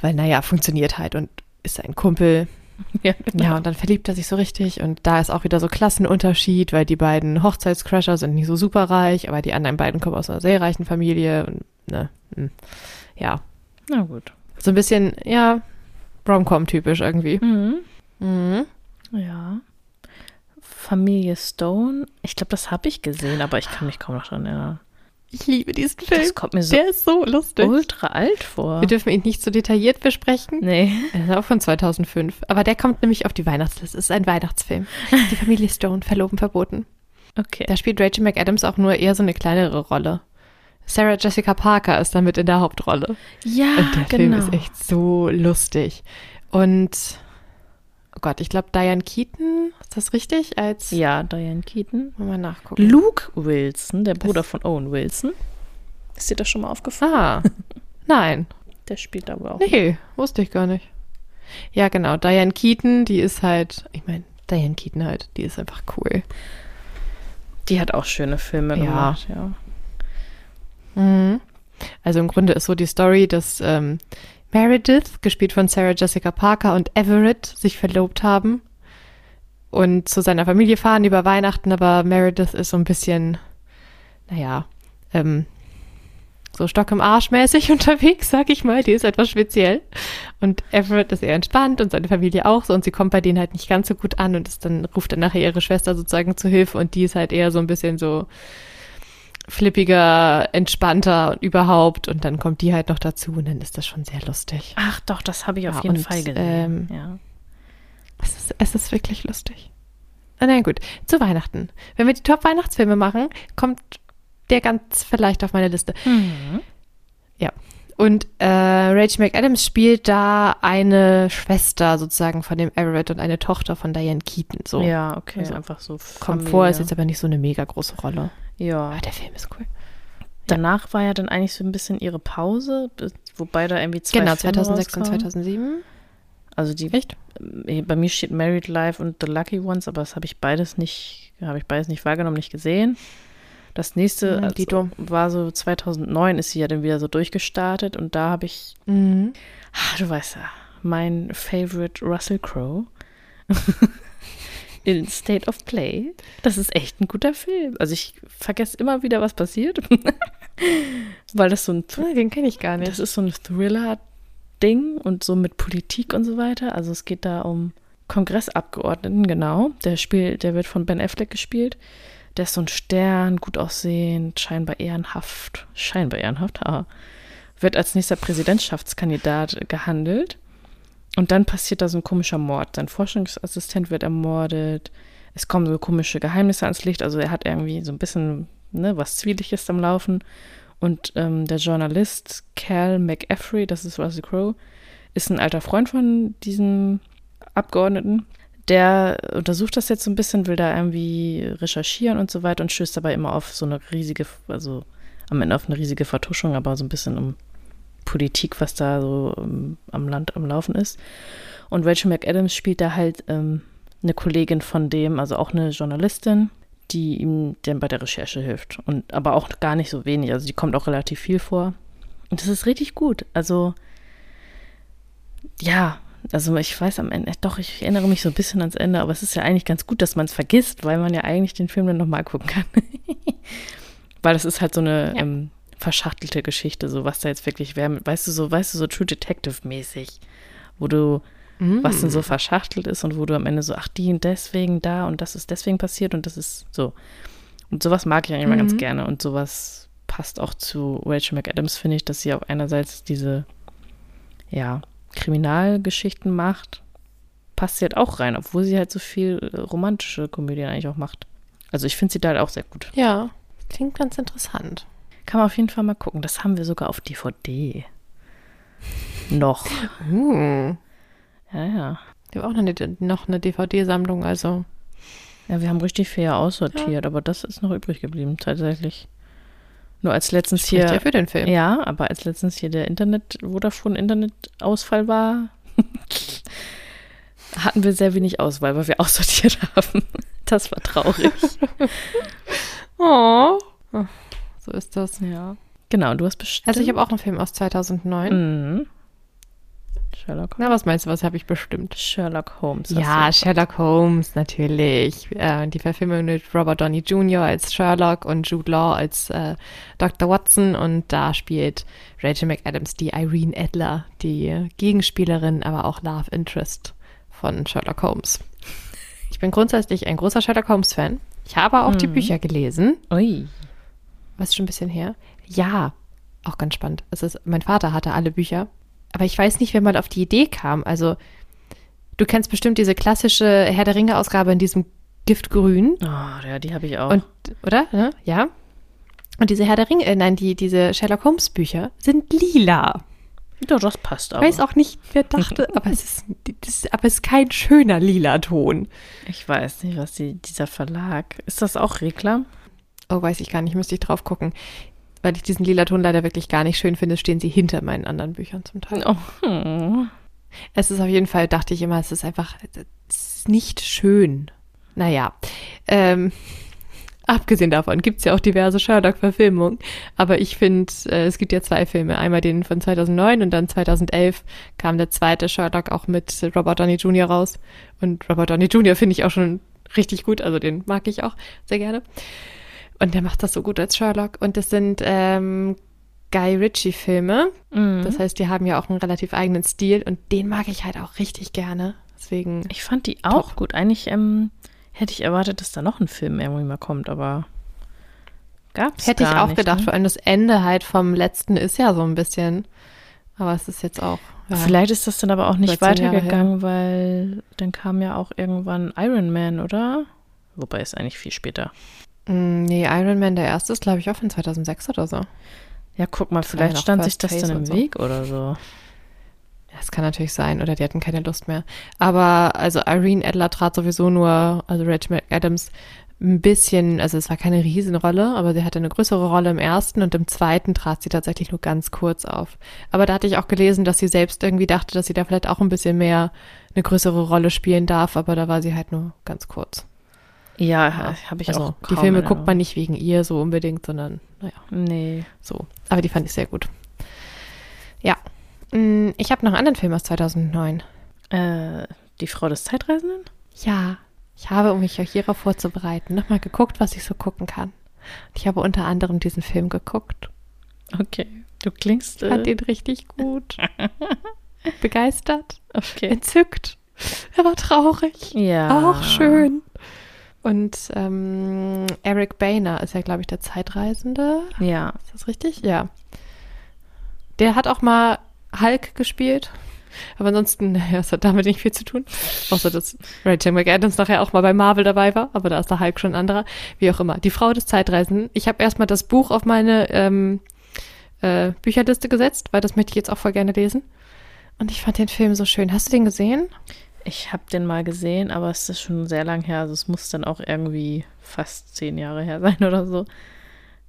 weil, naja, funktioniert halt und ist ein Kumpel. *laughs* Ja, genau. Ja, und dann verliebt er sich so richtig und da ist auch wieder so Klassenunterschied, weil die beiden Hochzeitscrasher sind nicht so superreich, aber die anderen beiden kommen aus einer sehr reichen Familie und, ne, hm. ja, Na gut. so ein bisschen, ja, Rom-Com-typisch irgendwie. Mhm. Mhm. Ja. Familie Stone. Ich glaube, das habe ich gesehen, aber ich kann mich kaum noch dran erinnern. Ich liebe diesen Film. Das kommt mir so Der ist so lustig. ultra alt vor. Wir dürfen ihn nicht so detailliert besprechen. Nee. Er ist auch von 2005. Aber der kommt nämlich auf die Weihnachtsliste. Es ist ein Weihnachtsfilm. *laughs* Die Familie Stone, verloben, verboten. Okay. Da spielt Rachel McAdams auch nur eher so eine kleinere Rolle. Sarah Jessica Parker ist damit in der Hauptrolle. Ja, Und der Film genau. ist echt so lustig. Und, oh Gott, ich glaube, Diane Keaton, ist das richtig? Als, Ja, Diane Keaton. mal nachgucken. Luke Wilson, der Bruder von Owen Wilson. Ist dir das schon mal aufgefallen? Ah, *laughs* nein. Der spielt aber auch. Nee, wusste ich gar nicht. Ja, genau. Diane Keaton, die ist halt, ich meine, Diane Keaton halt, die ist einfach cool. Die hat auch schöne Filme Ja. gemacht, ja. Mhm. Also im Grunde ist so die Story, dass ähm, Meredith, gespielt von Sarah Jessica Parker, und Everett sich verlobt haben und zu seiner Familie fahren über Weihnachten, aber Meredith ist so ein bisschen, naja, ähm, so Stock im Arsch mäßig *laughs* unterwegs, sag ich mal. Die ist etwas speziell. Und Everett ist eher entspannt und seine Familie auch so. Und sie kommt bei denen halt nicht ganz so gut an und ist dann ruft dann nachher ihre Schwester sozusagen zu Hilfe und die ist halt eher so ein bisschen so flippiger, entspannter und überhaupt. Und dann kommt die halt noch dazu und dann ist das schon sehr lustig. Ach doch, das habe ich auf Ja, jeden und, Fall gesehen. ähm, ja. Es ist, es ist wirklich lustig. Ah, Na gut, zu Weihnachten. Wenn wir die Top-Weihnachtsfilme machen, kommt der ganz vielleicht auf meine Liste. Mhm. Und äh, Rachel McAdams spielt da eine Schwester sozusagen von dem Everett und eine Tochter von Diane Keaton. So Ja, okay, Also, einfach so. kommt vor, ist jetzt aber nicht so eine mega große Rolle. Ja. Aber der Film ist cool. Danach war ja dann eigentlich so ein bisschen ihre Pause, wobei da irgendwie zwei genau, Filme 2006 und rauskamen. 2007. Also die, Echt? äh, bei mir steht Married Life und The Lucky Ones, aber das habe ich beides nicht, habe ich beides nicht wahrgenommen, nicht gesehen. Das nächste Mhm, also, Dito. war so 2009 ist sie ja dann wieder so durchgestartet und da habe ich, Mhm. ah, du weißt ja, mein Favorite Russell Crowe *laughs* in State of Play. Das ist echt ein guter Film. Also ich vergesse immer wieder, was passiert, *laughs* weil das so ein Ah, Den kenne ich gar nicht. das ist so ein Thriller-Ding und so mit Politik und so weiter. Also es geht da um Kongressabgeordneten, genau. Der spielt, der wird von Ben Affleck gespielt. Der ist so ein Stern, gut aussehend, scheinbar ehrenhaft. Scheinbar ehrenhaft, haha. Wird als nächster Präsidentschaftskandidat gehandelt. Und dann passiert da so ein komischer Mord. Sein Forschungsassistent wird ermordet. Es kommen so komische Geheimnisse ans Licht. Also er hat irgendwie so ein bisschen ne, was Zwieliges am Laufen. Und ähm, der Journalist Cal McAfee, das ist Russell Crowe, ist ein alter Freund von diesem Abgeordneten. Der untersucht das jetzt so ein bisschen, will da irgendwie recherchieren und so weiter und stößt dabei immer auf so eine riesige, also am Ende auf eine riesige Vertuschung, aber so ein bisschen um Politik, was da so ähm, am Land am Laufen ist. Und Rachel McAdams spielt da halt ähm, eine Kollegin von dem, also auch eine Journalistin, die ihm dann bei der Recherche hilft. Und aber auch gar nicht so wenig. Also die kommt auch relativ viel vor. Und das ist richtig gut. Also ja, also ich weiß am Ende, doch, ich erinnere mich so ein bisschen ans Ende, aber es ist ja eigentlich ganz gut, dass man es vergisst, weil man ja eigentlich den Film dann nochmal gucken kann. *laughs* weil das ist halt so eine Ja. ähm, verschachtelte Geschichte, so was da jetzt wirklich wäre, weißt du, so, weißt du, so True Detective-mäßig, wo du Mhm. was denn so verschachtelt ist und wo du am Ende so, ach, die und deswegen da und das ist deswegen passiert und das ist so. Und sowas mag ich eigentlich immer ganz Mhm. gerne und sowas passt auch zu Rachel McAdams, finde ich, dass sie auf einerseits diese, ja, Kriminalgeschichten macht, passt sie halt auch rein, obwohl sie halt so viel äh, romantische Komödien eigentlich auch macht. Also ich finde sie da halt auch sehr gut. Ja, klingt ganz interessant. Kann man auf jeden Fall mal gucken. Das haben wir sogar auf DVD. Noch. Uh, Ja, ja. ich habe auch noch eine, noch eine DVD-Sammlung, also. Ja, wir haben richtig fair aussortiert, aber das ist noch übrig geblieben, tatsächlich. Nur als letztens Spricht hier. ja für den Film. Ja, aber als letztens hier der Internet, Vodafone Internetausfall war, *laughs* hatten wir sehr wenig Auswahl, weil wir *laughs* aussortiert haben. Das war traurig. *laughs* Oh. So ist das. ja. Genau, du hast bestimmt. Also ich habe auch einen Film aus 2009. Mhm. Sherlock, Na, was meinst du, was habe ich bestimmt? Sherlock Holmes. Ja. Sherlock Holmes, natürlich. Äh, die Verfilmung mit Robert Downey Jr. als Sherlock und Jude Law als äh, Dr. Watson. Und da spielt Rachel McAdams die Irene Adler, die Gegenspielerin, aber auch Love Interest von Sherlock Holmes. Ich bin grundsätzlich ein großer Sherlock Holmes-Fan. Ich habe auch die Mhm. Bücher gelesen. Ui. Was ist schon ein bisschen her? Ja, auch ganz spannend. Es ist, mein Vater hatte alle Bücher. Aber ich weiß nicht, wer mal auf die Idee kam. Also, du kennst bestimmt diese klassische Herr der Ringe-Ausgabe in diesem Giftgrün. Oh, ja, die habe ich auch. Und, oder? Ne? Ja. Und diese Herr der Ringe, äh, nein, die, diese Sherlock Holmes Bücher sind lila. ja, das passt Ich aber. weiß auch nicht, wer dachte, *laughs* aber es ist, das, aber es ist kein schöner lila Ton. Ich weiß nicht, was die, dieser Verlag. Ist das auch Reklam? Oh, weiß ich gar nicht, müsste ich drauf gucken. Weil ich diesen lila Ton leider wirklich gar nicht schön finde, stehen sie hinter meinen anderen Büchern zum Teil. Oh. hm. Es ist auf jeden Fall, dachte ich immer, es ist einfach es ist nicht schön. Naja, ähm, *laughs* abgesehen davon gibt es ja auch diverse Sherlock-Verfilmungen. Aber ich finde, äh, es gibt ja zwei Filme. Einmal den von 2009 und dann 2011 kam der zweite Sherlock auch mit Robert Downey Jr. raus. Und Robert Downey Jr. finde ich auch schon richtig gut. Also den mag ich auch sehr gerne. Und der macht das so gut als Sherlock. Und das sind ähm, Guy Ritchie-Filme. Mhm. Das heißt, die haben ja auch einen relativ eigenen Stil und den mag ich halt auch richtig gerne. Deswegen, Ich fand die auch gut. Eigentlich ähm, hätte ich erwartet, dass da noch ein Film irgendwie mal kommt, aber gab's hätte ich auch nicht, gedacht, Ne? vor allem das Ende halt vom letzten ist ja so ein bisschen. Aber es ist jetzt auch. Ja. Vielleicht ist das dann aber auch nicht 13 Jahre weitergegangen, weil dann kam ja auch irgendwann Iron Man, oder? Wobei ist eigentlich viel später. Mm, Nee, Iron Man, der erste ist, glaube ich, auch von 2006 oder so. Ja, guck mal, ja vielleicht stand sich das Phase dann im so. Weg oder so. Ja, Das kann natürlich sein, oder die hatten keine Lust mehr. Aber also Irene Adler trat sowieso nur, also Rachel McAdams, ein bisschen, also es war keine Riesenrolle, aber sie hatte eine größere Rolle im ersten und im zweiten trat sie tatsächlich nur ganz kurz auf. Aber da hatte ich auch gelesen, dass sie selbst irgendwie dachte, dass sie da vielleicht auch ein bisschen mehr eine größere Rolle spielen darf, aber da war sie halt nur ganz kurz. Ja, habe ich also auch. die Filme guckt man nicht wegen ihr so unbedingt, sondern naja. Nee. so. Aber die fand ich sehr gut. Ja. Mm, Ich habe noch einen anderen Film aus 2009. Äh, die Frau des Zeitreisenden? Ja, ich habe, um mich euch hierauf vorzubereiten, nochmal geguckt, was ich so gucken kann. Und ich habe unter anderem diesen Film geguckt. Okay. Du klingst. Ich fand Äh, ihn richtig gut. Begeistert, *laughs* okay. entzückt. Er war traurig. Ja. Auch schön. Und ähm, Eric Boehner ist ja, glaube ich, der Zeitreisende. Ja. Ist das richtig? Ja. Der hat auch mal Hulk gespielt. Aber ansonsten, *laughs* naja, es hat damit nicht viel zu tun. Außer, dass Rachel McAdams nachher auch mal bei Marvel dabei war. Aber da ist der Hulk schon ein anderer. Wie auch immer. Die Frau des Zeitreisenden. Ich habe erstmal das Buch auf meine ähm, äh, Bücherliste gesetzt, weil das möchte ich jetzt auch voll gerne lesen. Und ich fand den Film so schön. Hast du den gesehen? Ich habe den mal gesehen, aber es ist schon sehr lang her. Also es muss dann auch irgendwie fast zehn Jahre her *laughs* sein oder so.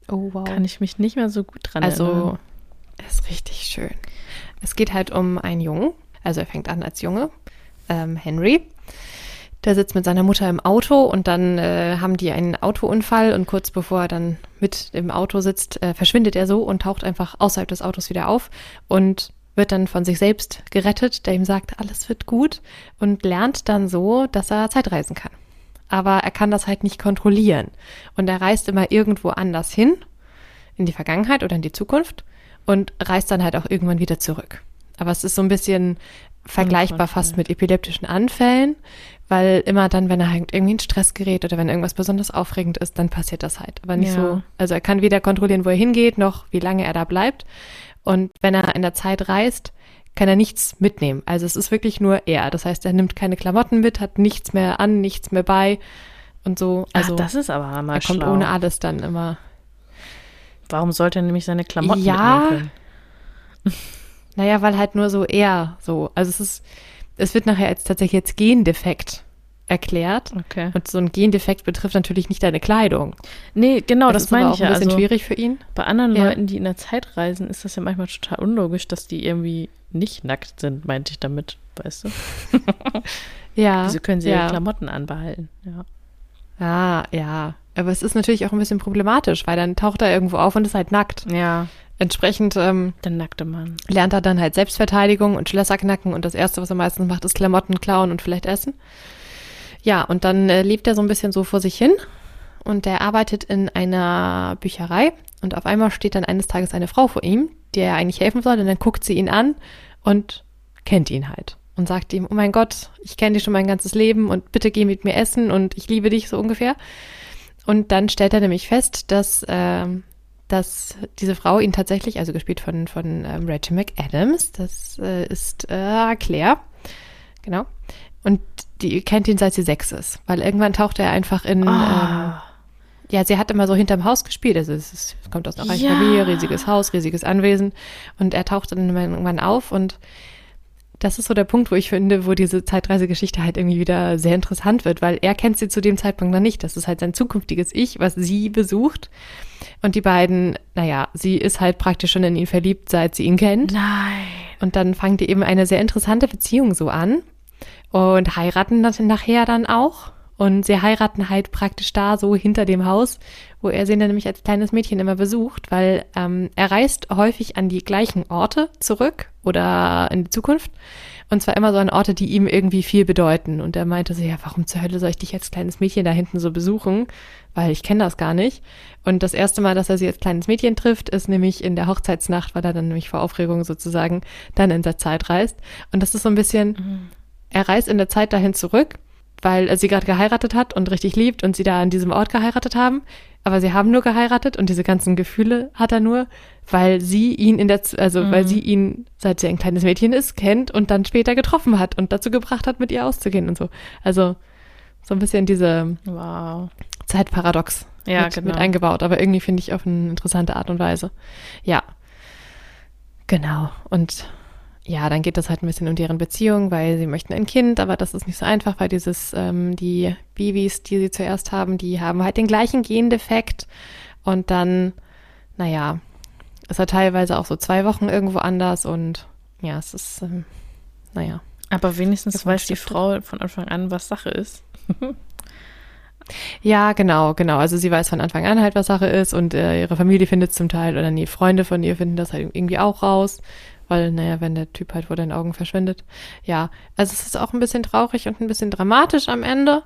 Oh, wow. Kann ich mich nicht mehr so gut dran Also, erinnern. er ist richtig schön. Es geht halt um einen Jungen. Also, er fängt an als Junge, ähm, Henry. Der sitzt mit seiner Mutter im Auto und dann äh, haben die einen Autounfall und kurz bevor er dann mit im Auto sitzt, äh, verschwindet er so und taucht einfach außerhalb des Autos wieder auf und wird dann von sich selbst gerettet, der ihm sagt, alles wird gut und lernt dann so, dass er Zeitreisen kann. Aber er kann das halt nicht kontrollieren. Und er reist immer irgendwo anders hin, in die Vergangenheit oder in die Zukunft und reist dann halt auch irgendwann wieder zurück. Aber es ist so ein bisschen vergleichbar fast mit epileptischen Anfällen, weil immer dann, wenn er halt irgendwie in Stress gerät oder wenn irgendwas besonders aufregend ist, dann passiert das halt. Aber nicht Ja. so, also er kann weder kontrollieren, wo er hingeht, noch wie lange er da bleibt. Und wenn er in der Zeit reist, kann er nichts mitnehmen. Also es ist wirklich nur er. Das heißt, er nimmt keine Klamotten mit, hat nichts mehr an, nichts mehr bei und so. Also Ach, das ist aber mal er kommt schlau. ohne alles dann immer. Warum sollte er nämlich seine Klamotten Ja. mitnehmen können? *laughs* Naja, weil halt nur so er so. Also es ist, es wird nachher als tatsächlich als Gendefekt erklärt. Okay. Und so ein Gendefekt betrifft natürlich nicht deine Kleidung. Nee, genau, das, ist aber meine ich ja. ein bisschen Also, schwierig für ihn. bei anderen Ja. Leuten, die in der Zeit reisen, ist das ja manchmal total unlogisch, dass die irgendwie nicht nackt sind, meinte ich damit, weißt du? *laughs* Ja. Wieso können sie ja. ihre Klamotten anbehalten? Ja. Ah, ja. Aber es ist natürlich auch ein bisschen problematisch, weil dann taucht er irgendwo auf und ist halt nackt. Ja, Entsprechend ähm, der nackte Mann. lernt er dann halt Selbstverteidigung und Schlösser knacken und das Erste, was er meistens macht, ist Klamotten klauen und vielleicht essen. Ja, und dann äh, lebt er so ein bisschen so vor sich hin und er arbeitet in einer Bücherei und auf einmal steht dann eines Tages eine Frau vor ihm, der er eigentlich helfen soll und dann guckt sie ihn an und kennt ihn halt und sagt ihm, oh mein Gott, ich kenne dich schon mein ganzes Leben und bitte geh mit mir essen und ich liebe dich so ungefähr. Und dann stellt er nämlich fest, dass, ähm, dass diese Frau ihn tatsächlich, also gespielt von, von ähm, Rachel McAdams, das äh, ist äh, Claire, genau. Und die kennt ihn seit sie sechs ist, weil irgendwann taucht er einfach in. Oh. Ähm, ja, sie hat immer so hinterm Haus gespielt. Also es, ist, es kommt aus einer reichen Ja. Familie, riesiges Haus, riesiges Anwesen. Und er taucht dann irgendwann auf und das ist so der Punkt, wo ich finde, wo diese Zeitreisegeschichte halt irgendwie wieder sehr interessant wird, weil er kennt sie zu dem Zeitpunkt noch nicht. Das ist halt sein zukünftiges Ich, was sie besucht. Und die beiden, naja, sie ist halt praktisch schon in ihn verliebt, seit sie ihn kennt. Nein. Und dann fangen die eben eine sehr interessante Beziehung so an und heiraten dann nachher dann auch. Und sie heiraten halt praktisch da so hinter dem Haus, wo er sie dann nämlich als kleines Mädchen immer besucht, weil ähm, er reist häufig an die gleichen Orte zurück oder in die Zukunft. Und zwar immer so an Orte, die ihm irgendwie viel bedeuten. Und er meinte so, ja, warum zur Hölle soll ich dich als kleines Mädchen da hinten so besuchen? Weil ich kenne das gar nicht. Und das erste Mal, dass er sie als kleines Mädchen trifft, ist nämlich in der Hochzeitsnacht, weil er dann nämlich vor Aufregung sozusagen dann in der Zeit reist. Und das ist so ein bisschen, er reist in der Zeit dahin zurück, weil er sie gerade geheiratet hat und richtig liebt und sie da an diesem Ort geheiratet haben. Aber sie haben nur geheiratet und diese ganzen Gefühle hat er nur, weil sie ihn in der, also weil sie ihn, seit sie ein kleines Mädchen ist, kennt und dann später getroffen hat und dazu gebracht hat, mit ihr auszugehen und so. Also so ein bisschen diese Wow. Zeitparadox Ja, mit, genau. mit eingebaut, aber irgendwie finde ich auf eine interessante Art und Weise. Ja. Genau. Und ja, dann geht das halt ein bisschen um deren Beziehung, weil sie möchten ein Kind, aber das ist nicht so einfach, weil dieses, ähm, die Babys, die sie zuerst haben, die haben halt den gleichen Gendefekt und dann, naja, ist er teilweise auch so zwei Wochen irgendwo anders und ja, es ist, ähm, naja. Aber wenigstens weiß die. Frau von Anfang an, was Sache ist. *laughs* Ja, genau, genau. Also sie weiß von Anfang an halt, was Sache ist und äh, ihre Familie findet es zum Teil oder nee, Freunde von ihr finden das halt irgendwie auch raus, weil, naja, wenn der Typ halt vor den Augen verschwindet. Ja, also es ist auch ein bisschen traurig und ein bisschen dramatisch am Ende,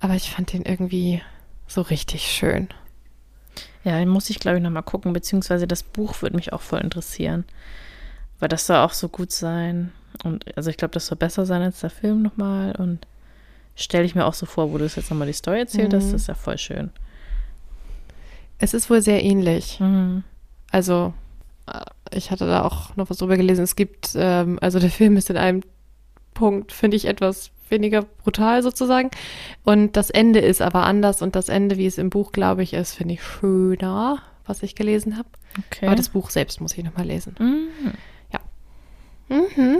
aber ich fand den irgendwie so richtig schön. Ja, den muss ich, glaube ich, nochmal gucken, beziehungsweise das Buch würde mich auch voll interessieren. Weil das soll auch so gut sein. Und also ich glaube, das soll besser sein als der Film nochmal. Und stelle ich mir auch so vor, wo du es jetzt nochmal die Story erzählt hast, Mhm. das ist ja voll schön. Es ist wohl sehr ähnlich. Mhm. Also, äh, ich hatte da auch noch was drüber gelesen. Es gibt, ähm, also der *laughs* Film ist in einem Punkt, finde ich, etwas weniger brutal sozusagen. Und das Ende ist aber anders und das Ende, wie es im Buch, glaube ich, ist, finde ich schöner, was ich gelesen habe. Okay. Aber das Buch selbst muss ich nochmal lesen. Mhm. Mhm.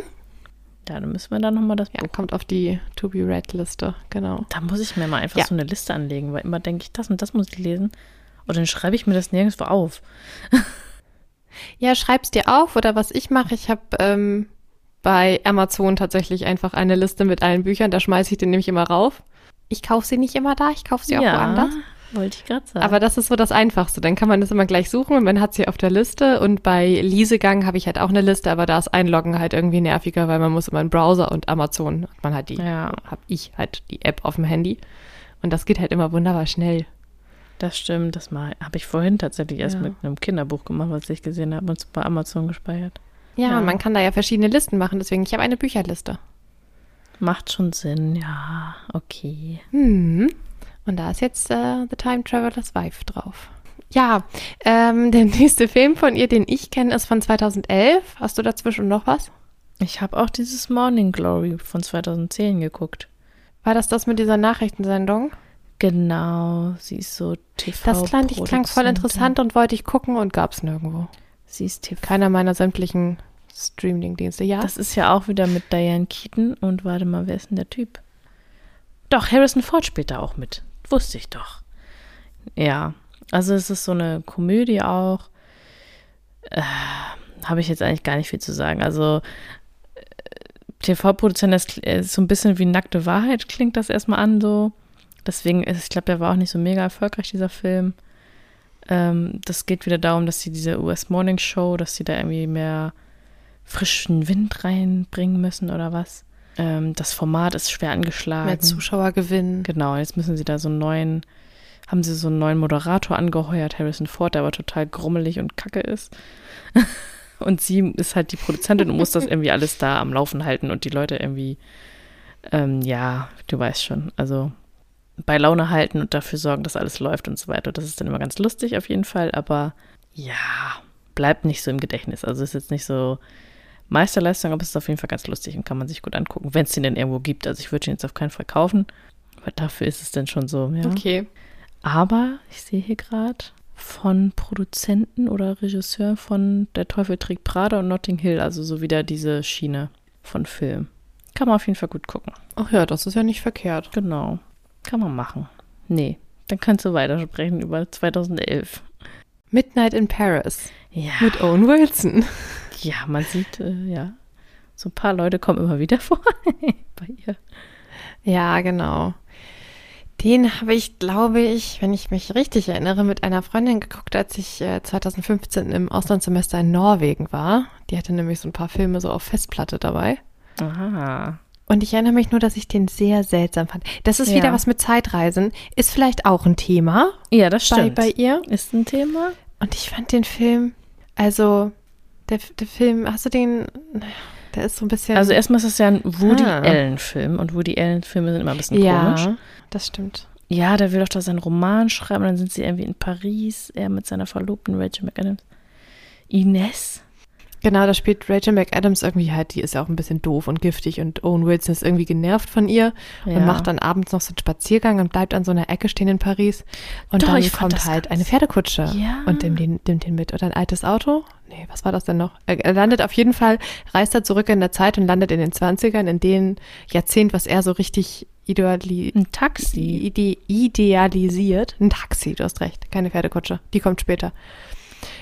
Ja, dann müssen wir da nochmal das Ja, Buch. kommt auf die To-Be-Read-Liste, genau. Da muss ich mir mal einfach Ja. so eine Liste anlegen, weil immer denke ich, das und das muss ich lesen. Und dann schreibe ich mir das nirgendwo auf. Ja, schreib's dir auf oder was ich mache, ich habe ähm, bei Amazon tatsächlich einfach eine Liste mit allen Büchern, da schmeiße ich den nämlich immer rauf. Ich kaufe sie nicht immer da, ich kaufe sie auch woanders. Wollte ich gerade sagen. Aber das ist so das Einfachste. Dann kann man das immer gleich suchen und man hat sie auf der Liste. Und bei Lesegang habe ich halt auch eine Liste, aber da ist Einloggen halt irgendwie nerviger, weil man muss immer einen Browser und Amazon. hat Man hat die, Ja. habe ich halt die App auf dem Handy. Und das geht halt immer wunderbar schnell. Das stimmt, das habe ich vorhin tatsächlich erst Ja. mit einem Kinderbuch gemacht, was ich gesehen habe und es bei Amazon gespeichert. Ja, Ja. man kann da ja verschiedene Listen machen. Deswegen, ich habe eine Bücherliste. Macht schon Sinn, ja, okay. Hm. Und da ist jetzt äh, The Time Traveler's Wife drauf. Ja, ähm, *laughs* der nächste Film von ihr, den ich kenne, ist von 2011. Hast du dazwischen noch was? Ich habe auch dieses Morning Glory von 2010 geguckt. War das das mit dieser Nachrichtensendung? Genau, sie ist so TV. Das klang, ich klang voll interessant und wollte ich gucken und gab's nirgendwo. Sie ist TV. Keiner meiner sämtlichen Streaming-Dienste. Ja, Das ist ja auch wieder mit Diane Keaton und warte mal, wer ist denn der Typ? Doch, Harrison Ford spielt da auch mit. Wusste ich doch. Ja, also es ist so eine Komödie auch. Äh, Habe ich jetzt eigentlich gar nicht viel zu sagen. Also äh, TV-Produzent, das ist so ein bisschen wie nackte Wahrheit, klingt das erstmal an so. Deswegen, ist, ich glaube, der war auch nicht so mega erfolgreich, dieser Film. Ähm, das geht wieder darum, dass sie diese US Morning Show, dass sie da irgendwie mehr frischen Wind reinbringen müssen oder was. Ähm, das Format ist schwer angeschlagen. mehr Zuschauer gewinnen. Genau, jetzt müssen sie da so einen neuen, haben sie so einen neuen Moderator angeheuert, Harrison Ford, der aber total grummelig und kacke ist. *laughs* und sie ist halt die Produzentin und muss das irgendwie alles da am Laufen halten und die Leute irgendwie, ähm, ja, du weißt schon, also bei Laune halten und dafür sorgen, dass alles läuft und so weiter. Das ist dann immer ganz lustig auf jeden Fall, aber ja, bleibt nicht so im Gedächtnis. Also ist jetzt nicht so Meisterleistung, aber es ist auf jeden Fall ganz lustig und kann man sich gut angucken, wenn es den denn irgendwo gibt. Also ich würde ihn jetzt auf keinen Fall kaufen, weil dafür ist es dann schon so, ja. Okay. Aber ich sehe hier gerade von Produzenten oder Regisseur von Der Teufel trägt Prada und Notting Hill, also so wieder diese Schiene von Film. Kann man auf jeden Fall gut gucken. Ach ja, das ist ja nicht verkehrt. Genau. Kann man machen. Nee, dann kannst du weitersprechen über 2011. Midnight in Paris Ja. mit Owen Wilson. Ja, man sieht, äh, ja, so ein paar Leute kommen immer wieder *laughs* vor bei ihr. Ja, genau. Den habe ich, glaube ich, wenn ich mich richtig erinnere, mit einer Freundin geguckt, als ich äh, 2015 im Auslandssemester in Norwegen war. Die hatte nämlich so ein paar Filme so auf Festplatte dabei. Aha. Und ich erinnere mich nur, dass ich den sehr seltsam fand. Das ist Ja. wieder was mit Zeitreisen. Ist vielleicht auch ein Thema Ja, das bei, stimmt. bei ihr. Ist ein Thema? Und ich fand den Film, also der, der Film, hast du den, der ist so ein bisschen. Also erstmal ist es ja ein Woody Ah. Allen-Film und Woody Allen-Filme sind immer ein bisschen ja, komisch. das stimmt. Ja, der will doch da seinen Roman schreiben und dann sind sie irgendwie in Paris, er mit seiner Verlobten Rachel McAdams. Ines? Genau, da spielt Rachel McAdams irgendwie halt, die ist ja auch ein bisschen doof und giftig und Owen Wilson ist irgendwie genervt von ihr Ja. und macht dann abends noch so einen Spaziergang und bleibt an so einer Ecke stehen in Paris. Und Doch, dann kommt halt eine Pferdekutsche Ja. und nimmt den, nimmt den mit. Oder ein altes Auto? Nee, was war das denn noch? Er, landet auf jeden Fall, reist er zurück in der Zeit und landet in den 20ern, in den Jahrzehnt, was er so richtig ideali Ein Taxi. ide idealisiert. Ein Taxi, du hast recht, keine Pferdekutsche. Die kommt später.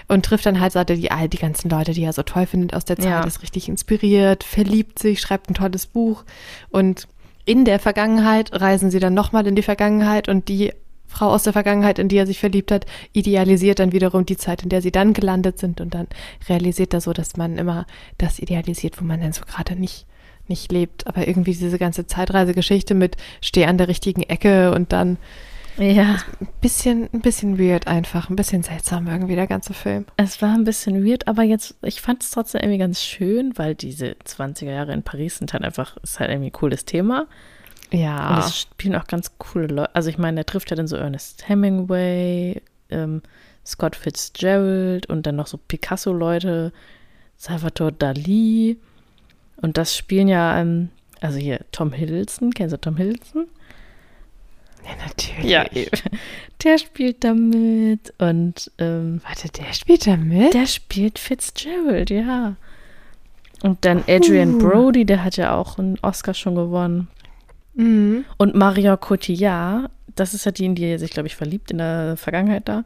Und trifft dann halt, sagt er, die, all die ganzen Leute, die er so toll findet aus der Zeit, Ja. ist richtig inspiriert, verliebt sich, schreibt ein tolles Buch. Und in der Vergangenheit reisen sie dann nochmal in die Vergangenheit und die Frau aus der Vergangenheit, in die er sich verliebt hat, idealisiert dann wiederum die Zeit, in der sie dann gelandet sind und dann realisiert er so, dass man immer das idealisiert, wo man dann so gerade nicht nicht lebt, aber irgendwie diese ganze Zeitreisegeschichte mit steh an der richtigen Ecke und dann Ja, ein bisschen, ein bisschen weird einfach, ein bisschen seltsam irgendwie der ganze Film. es war ein bisschen weird, aber jetzt, ich fand es trotzdem irgendwie ganz schön, weil diese 20er Jahre in Paris sind halt einfach, ist halt irgendwie ein cooles Thema. Und Ja. es spielen auch ganz coole Leute. Also ich meine, der trifft ja dann so Ernest Hemingway, ähm, Scott Fitzgerald und dann noch so Picasso-Leute, Salvador Dali. Und das spielen ja, ähm, also hier Tom Hiddleston, kennst du Tom Hiddleston? Ja, natürlich. Der spielt da mit und ähm, Warte, der spielt da mit? der spielt Fitzgerald, ja. Und dann Adrian Uh. Brody, der hat ja auch einen Oscar schon gewonnen. Mhm. Und Marion Cotillard, das ist ja die, in die er sich, glaube ich, verliebt in der Vergangenheit da.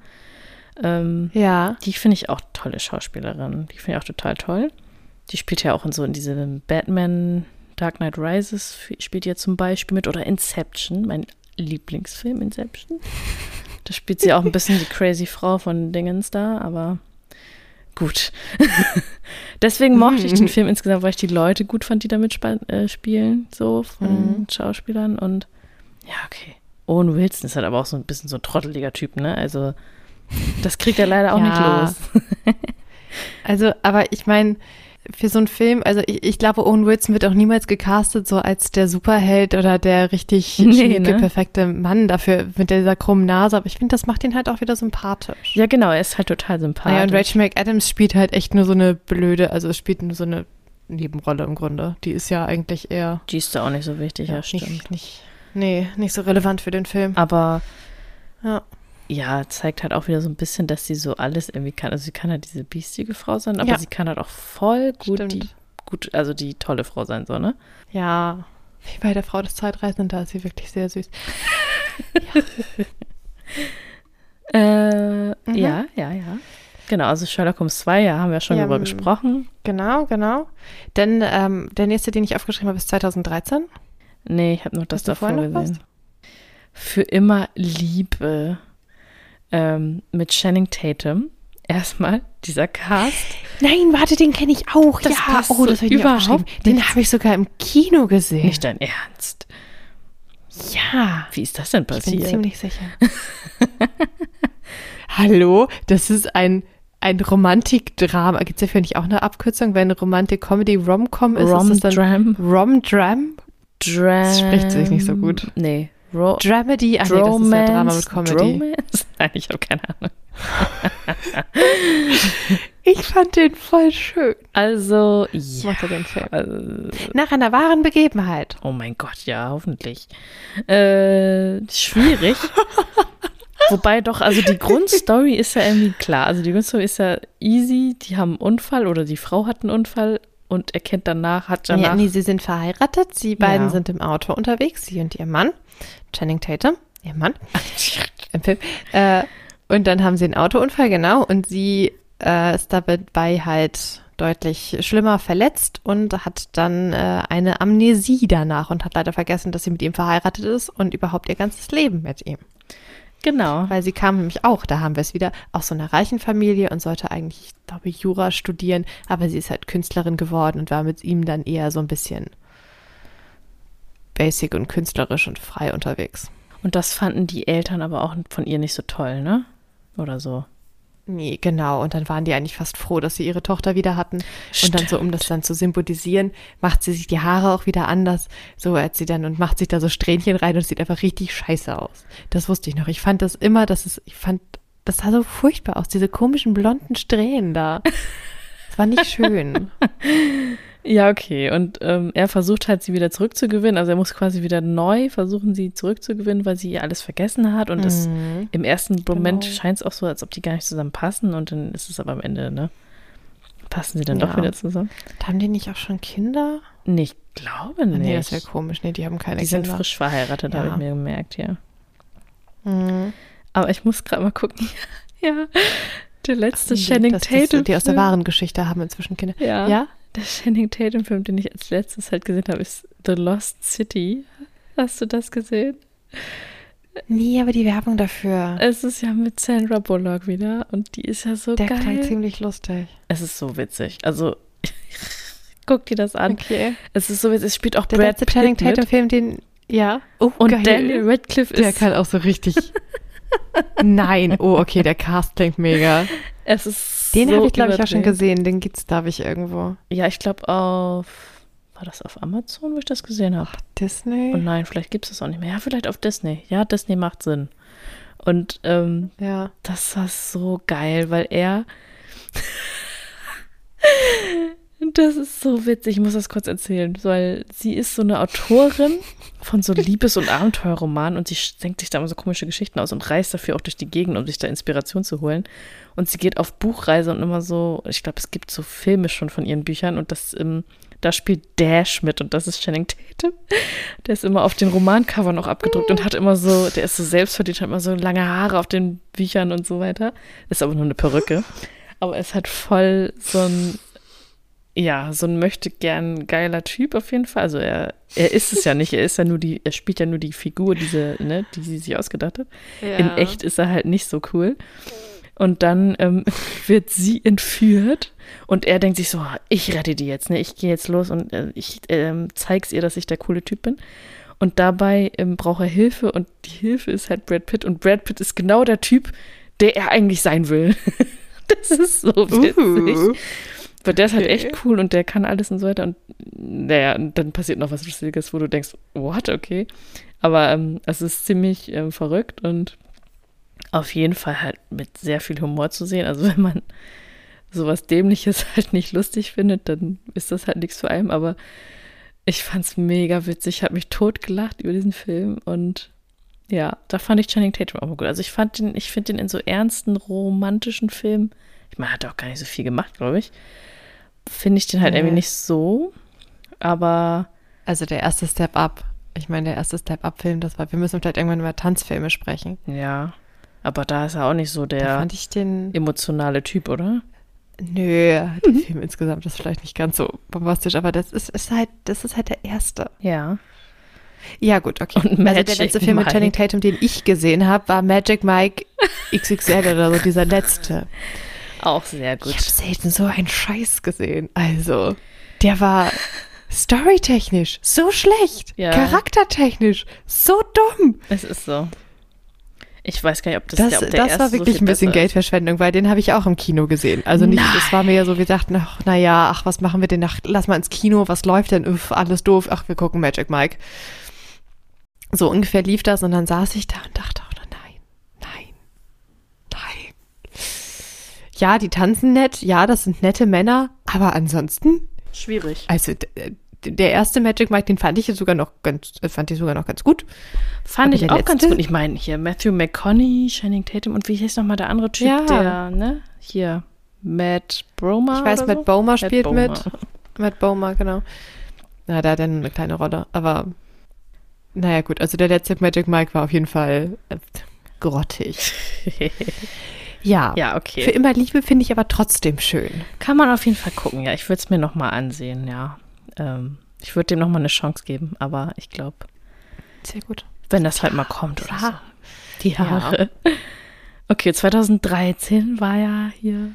Ähm, Ja. die finde ich auch tolle Schauspielerin. Die finde ich auch total toll. Die spielt ja auch in so in diesem Batman Dark Knight Rises, spielt ja zum Beispiel mit. Oder Inception, mein Lieblingsfilm Inception. Da spielt sie auch ein bisschen die crazy Frau von Dingens da, aber gut. *laughs* Deswegen mochte ich den *laughs* Film insgesamt, weil ich die Leute gut fand, die da mitspa- äh, spielen, so von Mhm. Schauspielern. Und ja, okay. Owen Wilson ist halt aber auch so ein bisschen so ein trotteliger Typ, ne? Also das kriegt er leider auch Ja. nicht los. *laughs* Also, aber ich meine, für so einen Film, also ich, ich glaube, Owen Wilson wird auch niemals gecastet, so als der Superheld oder der richtig *laughs* Nee, schnieke, ne? perfekte Mann dafür mit dieser krummen Nase. Aber ich finde, das macht ihn halt auch wieder sympathisch. Ja, genau, er ist halt total sympathisch. Naja, und Rachel McAdams spielt halt echt nur so eine blöde, also spielt nur so eine Nebenrolle im Grunde. Die ist ja eigentlich eher Die ist da auch nicht so wichtig, ja, stimmt. nicht, nicht, nee, nicht so relevant für den Film. Aber Ja. Ja, zeigt halt auch wieder so ein bisschen, dass sie so alles irgendwie kann. Also sie kann halt diese biestige Frau sein, aber Ja. sie kann halt auch voll gut Stimmt. die, gut, also die tolle Frau sein, so, ne? Ja, wie bei der Frau des Zeitreisenden, da ist sie wirklich sehr süß. *laughs* Äh, Mhm. ja, ja, ja. Genau, also Sherlock Holmes 2, ja, haben wir schon Ja, drüber m- gesprochen. Genau, genau. Denn ähm, der nächste, den ich aufgeschrieben habe, ist 2013. Nee, ich habe nur das davor noch gesehen. Für immer Liebe ähm, mit Channing Tatum. Erstmal dieser Cast. Nein, warte, den kenne ich auch. Das ja, passt oh, das so habe ich überhaupt. Den habe ich sogar im Kino gesehen. Nicht dein Ernst. Ja, Wie ist das denn ich bin passiert? ziemlich sicher. *laughs* Hallo, das ist ein ein Romantikdrama. Gibt es dafür nicht auch eine Abkürzung, wenn Romantik Comedy Rom-Com ist? Rom ist das dann Dram. Rom-Dram? Dram. spricht sich nicht so gut. Nee. Ro Dramedy? Ach nee, das ist ja Drama mit Comedy. Dromance? *laughs* Nein, ich habe keine Ahnung. *laughs* Ich fand den voll schön. Also, ja. Mochte den Film. Also, Nach einer wahren Begebenheit. oh mein Gott, ja, hoffentlich. Äh, schwierig. *laughs* Wobei doch, also die Grundstory ist ja irgendwie klar. Also die Grundstory ist ja easy. Die haben einen Unfall oder die Frau hat einen Unfall und erkennt danach, hat danach. Ja, nee, sie sind verheiratet. Sie beiden Ja. sind im Auto unterwegs, sie und ihr Mann. Channing Tatum, ihr Mann. *laughs* Im Film. Äh, und dann haben sie einen Autounfall, genau. Und sie äh, ist dabei halt deutlich schlimmer verletzt und hat dann äh, eine Amnesie danach und hat leider vergessen, dass sie mit ihm verheiratet ist und überhaupt ihr ganzes Leben mit ihm. genau. Weil sie kam nämlich auch, da haben wir es wieder, aus so einer reichen Familie und sollte eigentlich, ich glaube, Jura studieren, aber sie ist halt Künstlerin geworden und war mit ihm dann eher so ein bisschen basic und künstlerisch und frei unterwegs. Und das fanden die Eltern aber auch von ihr nicht so toll, ne? Oder so. Nee, genau. Und dann waren die eigentlich fast froh, dass sie ihre Tochter wieder hatten. Und dann so, um das dann zu symbolisieren, macht sie sich die Haare auch wieder anders. So als sie dann und macht sich da so Strähnchen rein und es sieht einfach richtig scheiße aus. Das wusste ich noch. Ich fand das immer, dass es, ich fand, das sah so furchtbar aus, diese komischen blonden Strähnen da. Das war nicht schön. *laughs* Ja, okay. Und ähm, er versucht halt, sie wieder zurückzugewinnen. Also er muss quasi wieder neu versuchen, sie zurückzugewinnen, weil sie ihr alles vergessen hat. Und es, Mhm. im ersten Moment Genau. scheint es auch so, als ob die gar nicht zusammen passen. Und dann ist es aber am Ende, ne? Passen sie dann doch Ja. wieder zusammen? Haben die nicht auch schon Kinder? Nee, ich glaube nicht. Nee, das ist ja komisch. Nee, die haben keine die sind Kinder. frisch verheiratet, habe Ja. ich mir gemerkt, ja. Mhm. Aber ich muss gerade mal gucken. *laughs* ja, der letzte Die- Channing das- das- Tatum. Die aus der wahren Geschichte haben inzwischen Kinder. Ja. Ja? Der Channing Tatum-Film, den ich als letztes halt gesehen habe, ist The Lost City. Hast du das gesehen? Nee, aber die Werbung dafür. Es ist ja mit Sandra Bullock wieder und die ist ja so Der klang geil. ziemlich lustig. Es ist so witzig. Also *laughs* guck dir das an. Okay. Es ist so witzig. Es spielt auch Der Brad letzte Pitt Channing mit. Tatum-Film, den. Ja. Oh, und geil. Daniel Radcliffe Der ist. kann auch so richtig. *laughs* Nein. Oh, okay, der Cast klingt mega. es ist Den so habe ich, glaube ich, auch schon gesehen. Den gibt's, glaube ich, irgendwo. Ja, ich glaube auf. War das auf Amazon, wo ich das gesehen habe? Disney? Und nein, vielleicht gibt es das auch nicht mehr. Ja, vielleicht auf Disney. Ja, Disney macht Sinn. Und ähm, ja. das war so geil, weil er. *laughs* das ist so witzig, ich muss das kurz erzählen, weil sie ist so eine Autorin von so Liebes- und Abenteuerromanen und sie denkt sich da immer so komische Geschichten aus und reist dafür auch durch die Gegend, um sich da Inspiration zu holen. Und sie geht auf Buchreise und immer so, ich glaube, es gibt so Filme schon von ihren Büchern und das, ähm, da spielt Dash mit und das ist Channing Tatum. Der ist immer auf den Romancovern auch abgedruckt und hat immer so, der ist so selbstverdient, hat immer so lange Haare auf den Büchern und so weiter. Ist aber nur eine Perücke. Aber er ist halt voll so ein, ja, so ein möchte gern geiler Typ auf jeden Fall. Also er, er ist es ja nicht, er ist ja nur die, er spielt ja nur die Figur, diese, ne, die sie sich ausgedacht hat. In echt ist er halt nicht so cool. Und dann ähm, *laughs* wird sie entführt und er denkt sich so, ich rette die jetzt, ne? Ich gehe jetzt los und äh, ich ähm, zeig's ihr, dass ich der coole Typ bin. Und dabei ähm, braucht er Hilfe und die Hilfe ist halt Brad Pitt und Brad Pitt ist genau der Typ, der er eigentlich sein will. *laughs* das ist so witzig. Uh. Weil der ist halt Okay. echt cool und der kann alles und so weiter. Und naja, und dann passiert noch was Lustiges, wo du denkst, what, okay. Aber ähm, es ist ziemlich ähm, verrückt und auf jeden Fall halt mit sehr viel Humor zu sehen. Also *laughs* wenn man sowas Dämliches *laughs* halt nicht lustig findet, dann ist das halt nichts für einen. Aber ich fand's mega witzig. Ich habe mich totgelacht über diesen Film und ja, da fand ich Channing Tatum auch mal gut. Also ich fand den, ich finde den in so ernsten romantischen Filmen, ich meine, er hat auch gar nicht so viel gemacht, glaube ich, finde ich den halt Nee. irgendwie nicht so. Aber Also der erste Step Up. Ich meine, der erste Step Up-Film, das war, wir müssen vielleicht irgendwann über Tanzfilme sprechen. ja, aber da ist er auch nicht so der fand ich den. emotionale Typ, oder? Nö, der Film insgesamt ist vielleicht nicht ganz so bombastisch, aber das ist, ist halt, das ist halt der erste. Ja. Ja, gut, okay. Und also der Magic letzte Film mit Mike. Channing Tatum, den ich gesehen habe, war Magic Mike *laughs* XXL oder so, dieser letzte. Auch sehr gut. Ich habe selten so einen Scheiß gesehen. Also, der war storytechnisch so schlecht, Ja. charaktertechnisch so dumm. Es ist so. Ich weiß gar nicht, ob das, Das, der, ob der das war so wirklich viel ein bisschen. Geldverschwendung, weil den habe ich auch im Kino gesehen. Also nicht, es war mir ja so, wir dachten, ach, naja, ach, was machen wir denn nach, lass mal ins Kino, was läuft denn, Uff, alles doof, ach, wir gucken Magic Mike. So ungefähr lief das und dann saß ich da und dachte auch, nur, nein, nein, nein. Ja, die tanzen nett, ja, das sind nette Männer, aber ansonsten, Schwierig. also d- der erste Magic Mike, den fand ich jetzt sogar noch ganz, äh, fand ich sogar noch ganz gut. Fand Aber ich auch ganz letzte? gut. Ich meine, hier Matthew McConaughey, Shining Tatum und wie heißt nochmal der andere Typ, Ja. der, ne? Hier, Matt Bromer. Ich weiß, Matt so? Bomer Matt spielt Bomer. mit. *laughs* Matt Bomer, genau. Na, der hat dann eine kleine Rolle, aber naja, gut, also der letzte Magic Mike war auf jeden Fall äh, grottig. *laughs* Ja. ja, Für okay. immer Liebe finde ich aber trotzdem schön. Kann man auf jeden Fall gucken, ja. Ich würde es mir nochmal ansehen, ja. Ähm, ich würde dem nochmal eine Chance geben, aber ich glaube, Sehr gut. wenn das halt mal kommt oder so. Ja. Die Haare. *laughs* Okay, 2013 war ja hier.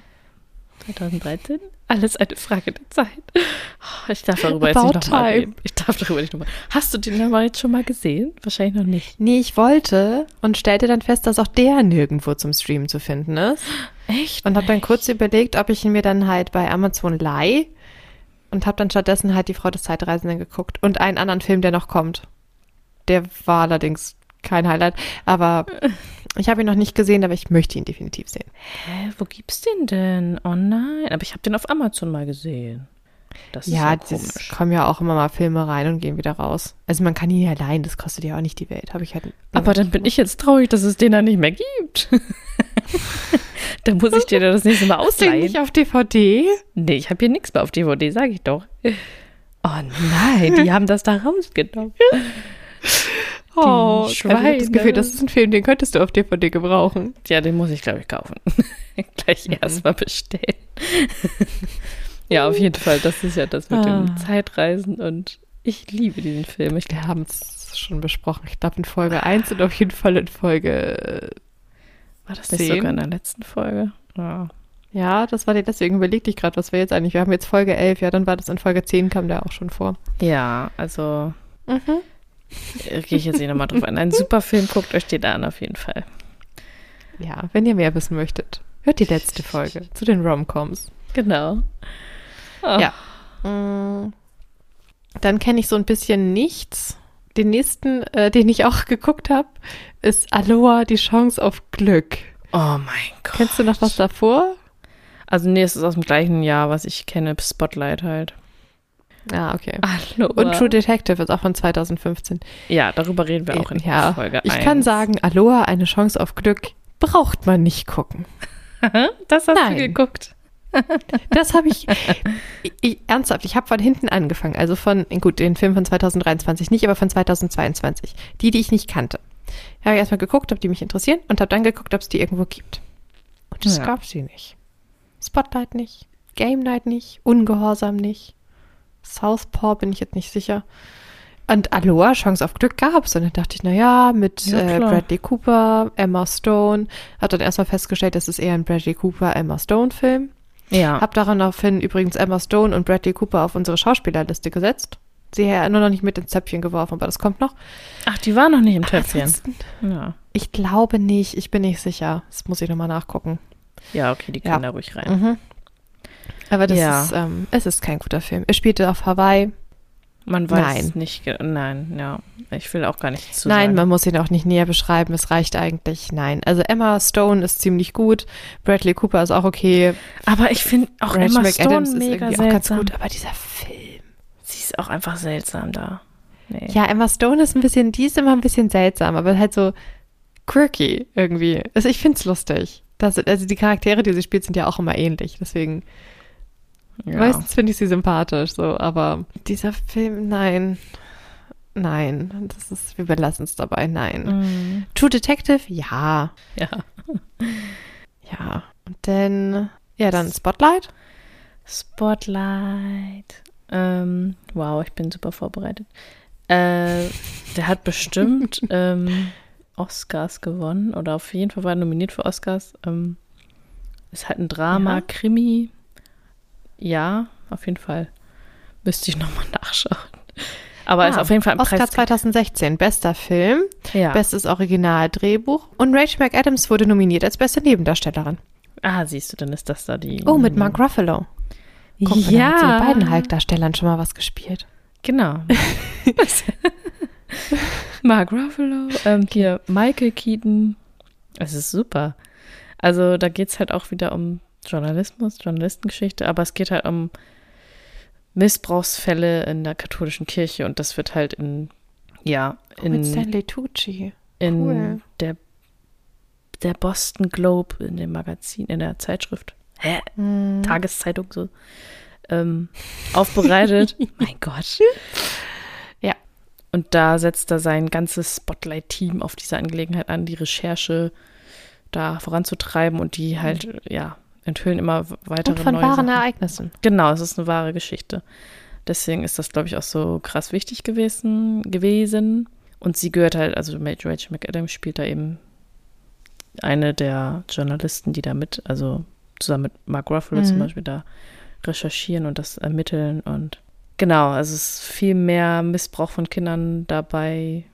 2013? Alles eine Frage der Zeit. Oh, Ich darf darüber jetzt About nicht nochmal reden. Ich darf darüber nicht nochmal. Hast du den aber jetzt schon mal gesehen? Wahrscheinlich noch nicht. Nee, ich wollte und stellte dann fest, dass auch der nirgendwo zum Streamen zu finden ist. Echt? Und habe dann kurz überlegt, ob ich ihn mir dann halt bei Amazon leih und habe dann stattdessen halt die Frau des Zeitreisenden geguckt und einen anderen Film, der noch kommt. Der war allerdings kein Highlight, aber ich habe ihn noch nicht gesehen, aber ich möchte ihn definitiv sehen. Hä, wo gibt's den denn? Oh nein, aber ich habe den auf Amazon mal gesehen. Das ist ja, ja es komisch. kommen ja auch immer mal Filme rein und gehen wieder raus. Also man kann ihn ja leihen, das kostet ja auch nicht die Welt. Habe ich halt. Aber dann bin ich jetzt traurig, dass es den dann nicht mehr gibt. *laughs* dann muss ich dir das nächste Mal *laughs* Hast du ausleihen. nicht auf DVD? Nee, ich habe hier nichts mehr auf DVD, sage ich doch. *laughs* Oh nein, die haben das da rausgenommen. Oh, Schweine. Also ich das Gefühl, das ist ein Film, den könntest du auf DVD gebrauchen. Ja, den muss ich, glaube ich, kaufen. *laughs* Gleich Mhm. erstmal bestellen. *laughs* ja, auf jeden Fall. Das ist ja das mit dem Ah. Zeitreisen und ich liebe diesen Film. Ich Wir haben es schon besprochen. Ich glaube in Folge 1 und auf jeden Fall in Folge. war das nicht Zehn? sogar in der letzten Folge? Ja. Ja, das war die, deswegen überlegte ich gerade, was wir jetzt eigentlich. Wir haben jetzt Folge 11, ja, dann war das in Folge 10, kam der auch schon vor. Ja, also Mhm. Äh, gehe ich jetzt eh nochmal drauf ein. Ein super Film, guckt euch den an auf jeden Fall. Ja, wenn ihr mehr wissen möchtet, hört die letzte Folge zu den Romcoms. Genau. Oh. Ja. Mm. Dann kenne ich so ein bisschen nichts. Den nächsten, äh, den ich auch *laughs* geguckt habe, ist Aloha, die Chance auf Glück. Oh mein Gott. Kennst du noch was davor? Also nee, es ist aus dem gleichen Jahr, was ich kenne, Spotlight halt. Ah, okay. *laughs* Hallo. Und True Detective ist auch von 2015. Ja, darüber reden wir auch in ja, Folge ich 1. kann sagen, Aloha, eine Chance auf Glück, braucht man nicht gucken. *laughs* das hast Nein. du geguckt. *laughs* Das habe ich, ich, ich, ernsthaft, ich habe von hinten angefangen. Also von, gut, den Film von 2023 nicht, aber von 2022. Die, die ich nicht kannte. Habe ich erstmal geguckt, ob die mich interessieren und habe dann geguckt, ob es die irgendwo gibt. Und es Ja. gab sie nicht. Spotlight nicht, Game Night nicht, Ungehorsam nicht, Southpaw bin ich jetzt nicht sicher. Und Aloha, Chance auf Glück gab's. Und dann dachte ich, na ja, mit Ja, äh. Bradley Cooper, Emma Stone. Hab dann erstmal festgestellt, das ist eher ein Bradley Cooper, Emma Stone Film. Ja. Hab daraufhin übrigens Emma Stone und Bradley Cooper auf unsere Schauspielerliste gesetzt. Sie ja nur noch nicht mit ins Zöpfchen geworfen, aber das kommt noch. Ach, die war noch nicht im Töpfchen. Ja. Ich glaube nicht, ich bin nicht sicher. Das muss ich nochmal nachgucken. Ja, okay, die Ja. können da ruhig rein. Mhm. Aber das Ja. ist, ähm, es ist kein guter Film. Er spielte auf Hawaii. Man weiß Nein. nicht. Nein, ja. Ich will auch gar nichts zu Nein, sagen. man muss ihn auch nicht näher beschreiben. Es reicht eigentlich. Nein. Also Emma Stone ist ziemlich gut. Bradley Cooper ist auch okay. Aber ich finde auch Rachel Emma McAdams Stone ist mega irgendwie auch ganz seltsam. gut. Aber dieser Film. Sie ist auch einfach seltsam da. Nee. Ja, Emma Stone ist ein bisschen, die ist immer ein bisschen seltsam, aber halt so quirky irgendwie. Also ich find's lustig. Das, also die Charaktere, die sie spielt, sind ja auch immer ähnlich. Deswegen, ja. meistens finde ich sie sympathisch, so, aber dieser Film, nein. Nein, das ist, wir belassen es dabei, nein. Mhm. True Detective, ja. Ja. *laughs* Ja. Und dann, ja, dann Spotlight. Spotlight. Ähm, wow, ich bin super vorbereitet. Äh, der hat bestimmt *laughs* ähm, Oscars gewonnen oder auf jeden Fall war er nominiert für Oscars. Ähm, ist halt ein Drama, Ja. Krimi. Ja, auf jeden Fall. Müsste ich nochmal nachschauen. Aber ist Ah, auf jeden Fall ein Oscar Preis. 2016, bester Film, Ja. bestes Originaldrehbuch und Rachel McAdams wurde nominiert als beste Nebendarstellerin. ah, siehst du, dann ist das da die. Oh, mit Mark Ruffalo. Guck mal, da hat sie ja, mit beiden Hulk-Darstellern schon mal was gespielt. Genau. *laughs* Mark Ruffalo, ähm, hier Michael Keaton. Es ist super. Also da geht es halt auch wieder um Journalismus, Journalistengeschichte, aber es geht halt um Missbrauchsfälle in der katholischen Kirche und das wird halt in, ja, in, Mit Stanley Tucci. in cool. der, der Boston Globe, in dem Magazin, in der Zeitschrift, hä, Mhm. Tageszeitung so, ähm, aufbereitet. *laughs* mein Gott. Ja. Und da setzt er sein ganzes Spotlight-Team auf diese Angelegenheit an, die Recherche da voranzutreiben und die halt, ja, enthüllen immer weitere Und von neue wahren Sachen. Ereignissen. Genau, es ist eine wahre Geschichte. Deswegen ist das, glaube ich, auch so krass wichtig gewesen. gewesen. Und sie gehört halt, also Rachel McAdams spielt da eben eine der Journalisten, die da mit, also zusammen mit Mark Ruffalo Mhm. zum Beispiel da recherchieren und das ermitteln. Und genau, also es ist viel mehr Missbrauch von Kindern dabei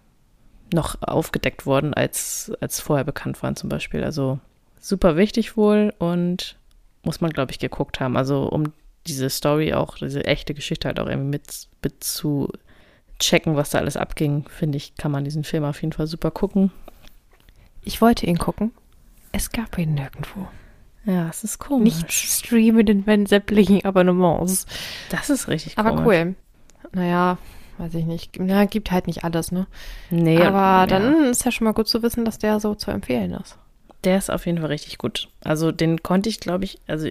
noch aufgedeckt worden, als, als vorher bekannt waren zum Beispiel. Also super wichtig wohl und muss man, glaube ich, geguckt haben. Also um diese Story auch, diese echte Geschichte halt auch irgendwie mit, mit zu checken, was da alles abging, finde ich, kann man diesen Film auf jeden Fall super gucken. Ich wollte ihn gucken. Es gab ihn nirgendwo. Ja, es ist komisch. Nicht streamen in meinen sämtlichen Abonnements. Das ist richtig Aber komisch. cool. Naja, weiß ich nicht. Na, gibt halt nicht alles, ne? Nee, Aber ja. dann ist ja schon mal gut zu wissen, dass der so zu empfehlen ist. Der ist auf jeden Fall richtig gut. Also den konnte ich, glaube ich, also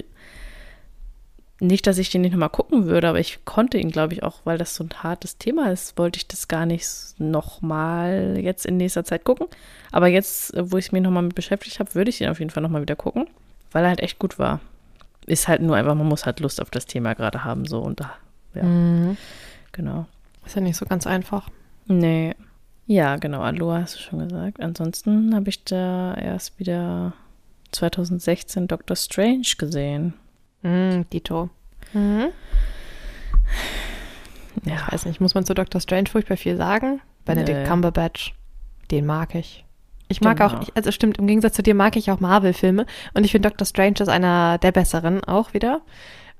nicht, dass ich den nicht nochmal gucken würde, aber ich konnte ihn, glaube ich, auch, weil das so ein hartes Thema ist, wollte ich das gar nicht nochmal jetzt in nächster Zeit gucken. Aber jetzt, wo ich mich nochmal mit beschäftigt habe, würde ich ihn auf jeden Fall nochmal wieder gucken, weil er halt echt gut war. Ist halt nur einfach, man muss halt Lust auf das Thema gerade haben, so und da. Ja, Mhm. genau. Ist ja nicht so ganz einfach. Nee. Ja, genau, Aloha hast du schon gesagt. Ansonsten habe ich da erst wieder 2016 Doctor Strange gesehen. Mhm, Dito. Mhm. Ja, Ich weiß nicht, muss man zu Dr. Strange furchtbar viel sagen? Benedict Nee. Cumberbatch, den mag ich. Ich mag Genau. auch, also stimmt, im Gegensatz zu dir mag ich auch Marvel-Filme und ich finde Dr. Strange ist einer der besseren auch wieder.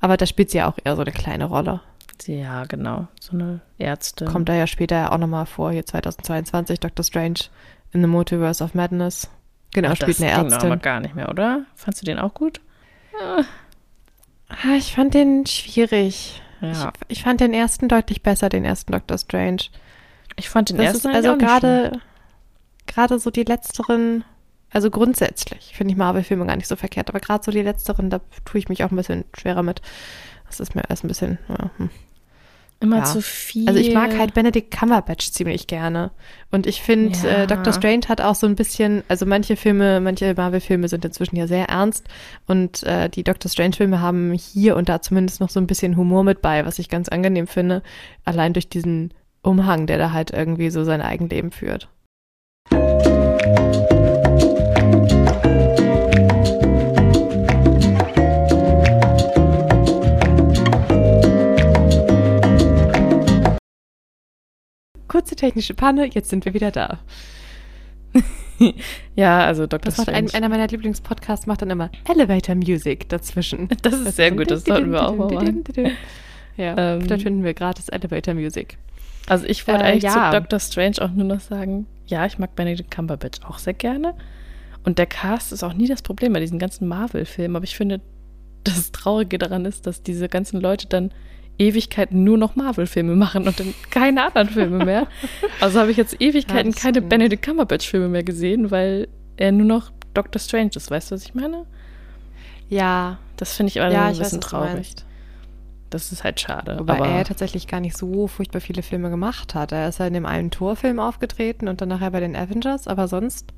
Aber da spielt sie ja auch eher so eine kleine Rolle. Ja, genau. So eine Ärztin. Kommt da ja später auch nochmal vor, hier 2022, Dr. Strange in the Multiverse of Madness. Genau, Ach, spielt das eine ging doch aber Ärztin. gar nicht mehr, oder? Fandst du den auch gut? Ah, Ich fand den schwierig. Ja. Ich, ich fand den ersten deutlich besser, den ersten Dr. Strange. Ich fand den Das ersten ist also gerade gerade so die letzteren, also grundsätzlich finde ich Marvel-Filme gar nicht so verkehrt, aber gerade so die letzteren, da tue ich mich auch ein bisschen schwerer mit. Das ist mir erst ein bisschen. Ja, hm. Immer Ja. zu viel. Also ich mag halt Benedict Cumberbatch ziemlich gerne und ich finde Ja. äh, Dr. Strange hat auch so ein bisschen, also manche Filme, manche Marvel-Filme sind inzwischen ja sehr ernst und äh, die Dr. Strange-Filme haben hier und da zumindest noch so ein bisschen Humor mit bei, was ich ganz angenehm finde, allein durch diesen Umhang, der da halt irgendwie so sein Eigenleben führt. Kurze technische Panne, jetzt sind wir wieder da. *laughs* Ja, also Dr. Das macht ein, Strange. einer meiner Lieblingspodcasts macht dann immer Elevator Music dazwischen. *laughs* Das ist sehr gut, das sollten wir auch mal machen. Ja, Ähm. dann finden wir gratis Elevator Music. Also ich wollte Äh, eigentlich ja. zu Dr. Strange auch nur noch sagen, ja, ich mag Benedict Cumberbatch auch sehr gerne. Und der Cast ist auch nie das Problem bei diesen ganzen Marvel-Filmen. Aber ich finde, das Traurige daran ist, dass diese ganzen Leute dann Ewigkeiten nur noch Marvel-Filme machen und dann keine anderen Filme mehr. *laughs* Also habe ich jetzt Ewigkeiten das keine. Benedict Cumberbatch-Filme mehr gesehen, weil er nur noch Dr. Strange ist. Weißt du, was ich meine? Ja, Das finde ich aber ja, ein ich weiß, bisschen du traurig. Das ist halt schade. Wobei aber er ja tatsächlich gar nicht so furchtbar viele Filme gemacht hat. Er ist ja in dem einen Torfilm aufgetreten und dann nachher bei den Avengers, aber sonst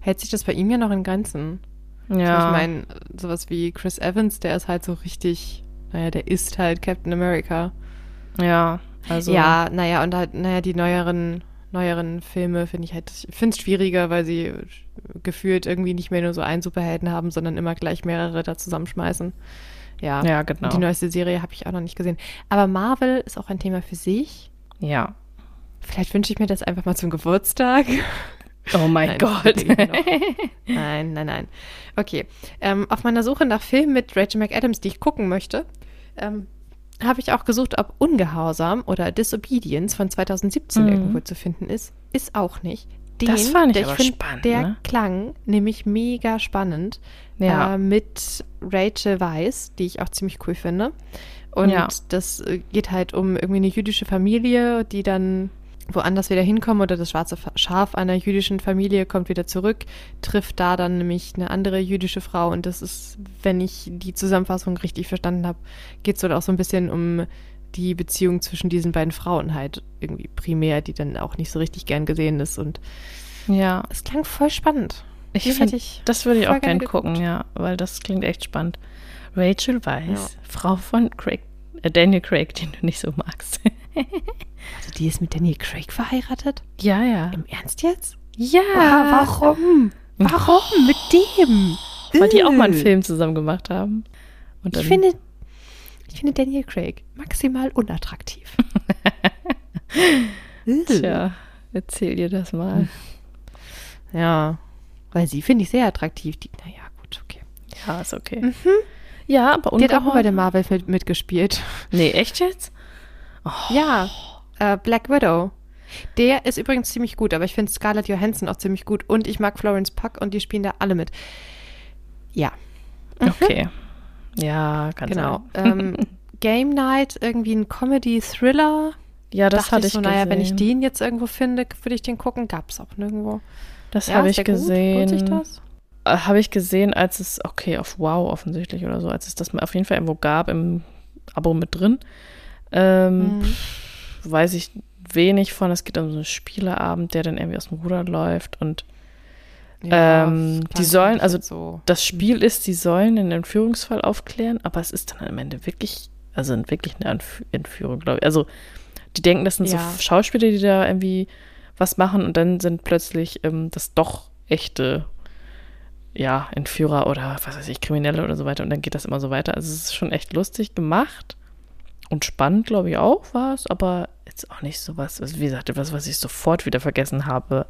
hält sich das bei ihm ja noch in Grenzen. ja, Ich meine, sowas wie Chris Evans, der ist halt so richtig, naja, der ist halt Captain America. ja, also ja, naja, und halt, naja, die neueren, neueren Filme finde ich halt, ich finde es schwieriger, weil sie gefühlt irgendwie nicht mehr nur so einen Superhelden haben, sondern immer gleich mehrere da zusammenschmeißen. Ja, ja, genau. Die neueste Serie habe ich auch noch nicht gesehen. Aber Marvel ist auch ein Thema für sich. ja. Vielleicht wünsche ich mir das einfach mal zum Geburtstag. Oh mein Nein, Gott. ich. Nein, nein, nein. Okay. Ähm, auf meiner Suche nach Filmen mit Rachel McAdams, die ich gucken möchte, ähm, habe ich auch gesucht, ob Ungehorsam oder Disobedience von 2017 Mhm. irgendwo zu finden ist. Ist auch nicht. den, Das fand ich der, find, spannend, Der ne? klang nämlich mega spannend. Ja. Äh, mit Rachel Weisz, die ich auch ziemlich cool finde. Und Ja. das äh, geht halt um irgendwie eine jüdische Familie, die dann woanders wieder hinkommen oder das schwarze Schaf einer jüdischen Familie kommt wieder zurück, trifft da dann nämlich eine andere jüdische Frau und das ist, wenn ich die Zusammenfassung richtig verstanden habe, geht es dort auch so ein bisschen um die Beziehung zwischen diesen beiden Frauen halt irgendwie primär, die dann auch nicht so richtig gern gesehen ist und Ja. es klang voll spannend. Ich finde, ich das würde ich auch gerne gerne gucken, geguckt. ja, weil das klingt echt spannend. Rachel Weisz, Ja. Frau von Craig, äh, Daniel Craig, den du nicht so magst. *laughs* Also die ist mit Daniel Craig verheiratet? ja, ja. Im Ernst jetzt? Ja. Ah, warum? Warum mit dem? Weil die auch mal einen. Film zusammen gemacht haben. Ich finde, ich finde Daniel Craig maximal unattraktiv. *laughs* Tja, erzähl dir das mal. Ja, weil sie finde ich sehr attraktiv. Die, naja, gut, okay. Ja, ist okay. Ja, aber Mhm. Die hat auch mal bei der Marvel mit, mitgespielt. Nee, echt jetzt? Ja, äh, Black Widow. Der ist übrigens ziemlich gut, aber ich finde Scarlett Johansson auch ziemlich gut. Und ich mag Florence Puck und die spielen da alle mit. Ja, Okay. Ja, kann genau. Ähm, *laughs* Game Night, irgendwie ein Comedy-Thriller. Ja, das Dachte hatte ich so, ich naja, gesehen. wenn ich den jetzt irgendwo finde, würde ich den gucken. Gab es auch nirgendwo. das Ja, habe ich der gut? Lohnt sich gesehen. das? Äh, Habe ich gesehen, als es, okay, auf Wow offensichtlich oder so, als es das mal auf jeden Fall irgendwo gab, im Abo mit drin. Ähm, Mhm. Weiß ich wenig von. Es geht um so einen Spieleabend, der dann irgendwie aus dem Ruder läuft. Und Ähm, das die sollen- also so. das Spiel ist, sie sollen einen Entführungsfall aufklären, aber es ist dann am Ende wirklich, also wirklich eine Entf- Entführung, glaube ich. Also die denken, das sind Ja. so Schauspieler, die da irgendwie was machen und dann sind plötzlich ähm, das doch echte, ja, Entführer oder was weiß ich, Kriminelle oder so weiter und dann geht das immer so weiter. Also es ist schon echt lustig gemacht und spannend, glaube ich auch war es, aber jetzt auch nicht so was, also wie gesagt, etwas, was ich sofort wieder vergessen habe.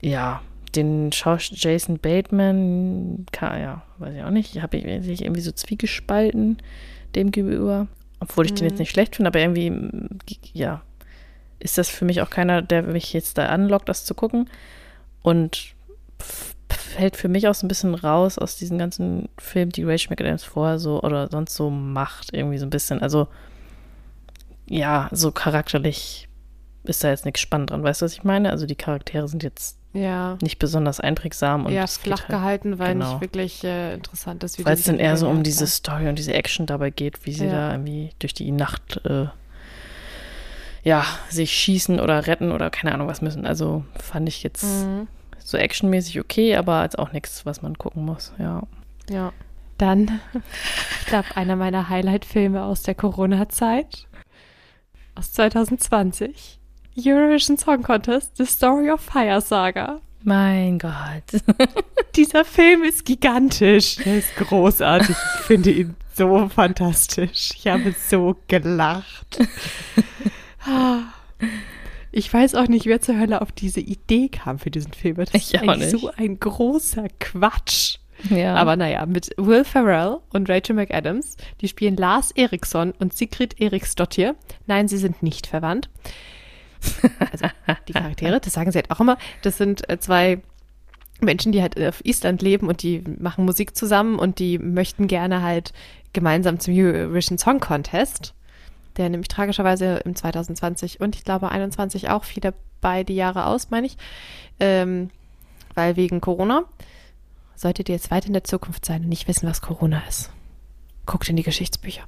Ja, den Schaus Jason Bateman, ja, weiß ich auch nicht, habe ich sich irgendwie so zwiegespalten dem gegenüber, obwohl ich den Mhm. jetzt nicht schlecht finde, aber irgendwie, mm, ja, ist das für mich auch keiner, der mich jetzt da anlockt, das zu gucken. Und fällt für mich auch so ein bisschen raus aus diesen ganzen Filmen, die Rachel McAdams vorher so oder sonst so macht, irgendwie so ein bisschen, also ja, so charakterlich ist da jetzt nichts spannend dran, weißt du, was ich meine? Also die Charaktere sind jetzt ja, nicht besonders einprägsam und geht flach halt, gehalten, weil genau. nicht wirklich äh, interessant ist. wie weil es dann eher so um diese ja. Story und diese Action dabei geht, wie sie Ja. da irgendwie durch die Nacht äh, ja, sich schießen oder retten oder keine Ahnung was müssen. Also fand ich jetzt Mhm. so actionmäßig okay, aber jetzt auch nichts, was man gucken muss, ja. Ja. Dann, *laughs* ich glaube, einer meiner Highlight-Filme aus der Corona-Zeit. Aus 2020. Eurovision Song Contest, The Story of Fire Saga. Mein Gott. *laughs* Dieser Film ist gigantisch. Er ist großartig. Ich finde ihn so fantastisch. Ich habe so gelacht. Ah. Ich weiß auch nicht, wer zur Hölle auf diese Idee kam für diesen Film. Das Ich ist auch nicht. so ein großer Quatsch. Ja. Aber naja, mit Will Ferrell und Rachel McAdams, die spielen Lars Eriksson und Sigrid Eriksdottir. Nein, sie sind nicht verwandt. Also die Charaktere, das sagen sie halt auch immer. Das sind äh, zwei Menschen, die halt auf Island leben und die machen Musik zusammen und die möchten gerne halt gemeinsam zum Eurovision Song Contest, der nämlich tragischerweise im 2020 und ich glaube 21 auch viele beide Jahre aus, meine ich, ähm, weil wegen Corona solltet ihr jetzt weit in der Zukunft sein und nicht wissen, was Corona ist. Guckt in die Geschichtsbücher.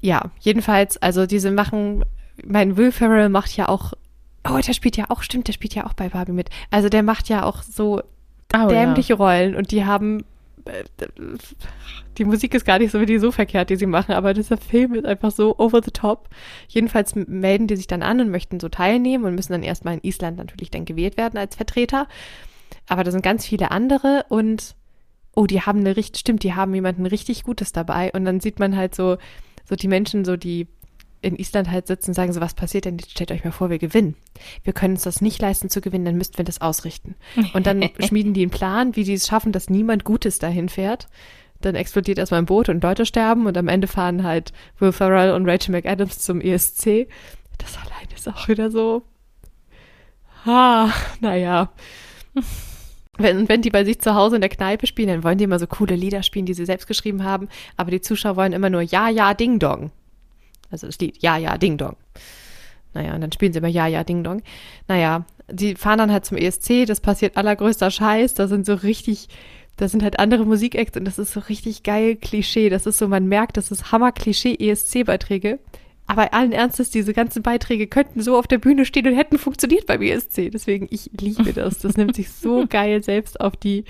Ja, jedenfalls, also diese machen, mein Will Ferrell macht ja auch, oh, der spielt ja auch, stimmt, der spielt ja auch bei Barbie mit. Also der macht ja auch so oh, dämliche Rollen und die haben, die Musik ist gar nicht so, wie die so verkehrt, die sie machen, aber dieser Film ist einfach so over the top. Jedenfalls melden die sich dann an und möchten so teilnehmen und müssen dann erstmal in Island natürlich dann gewählt werden als Vertreter. Aber da sind ganz viele andere und oh, die haben eine richtig, stimmt, die haben jemanden richtig Gutes dabei. Und dann sieht man halt so, so die Menschen, so die in Island halt sitzen und sagen so, was passiert denn? Stellt euch mal vor, wir gewinnen. Wir können uns das nicht leisten zu gewinnen, dann müssten wir das ausrichten. Und dann *laughs* schmieden die einen Plan, wie die es schaffen, dass niemand Gutes dahin fährt. Dann explodiert erstmal ein Boot und Leute sterben und am Ende fahren halt Will Ferrell und Rachel McAdams zum ESC. Das allein ist auch wieder so. Ah, naja. *laughs* Wenn, wenn die bei sich zu Hause in der Kneipe spielen, dann wollen die immer so coole Lieder spielen, die sie selbst geschrieben haben. Aber die Zuschauer wollen immer nur Ja, Ja, Ding Dong. Also das Lied Ja, Ja, Ding Dong. Naja, und dann spielen sie immer Ja, Ja, Ding Dong. Naja, die fahren dann halt zum ESC, das passiert allergrößter Scheiß. Da sind so richtig, da sind halt andere Musikacts und das ist so richtig geil Klischee. Das ist so, man merkt, das ist Hammer-Klischee-ESC-Beiträge. Aber allen Ernstes, diese ganzen Beiträge könnten so auf der Bühne stehen und hätten funktioniert beim ESC. Deswegen, ich liebe das. Das nimmt sich so *laughs* geil selbst auf die,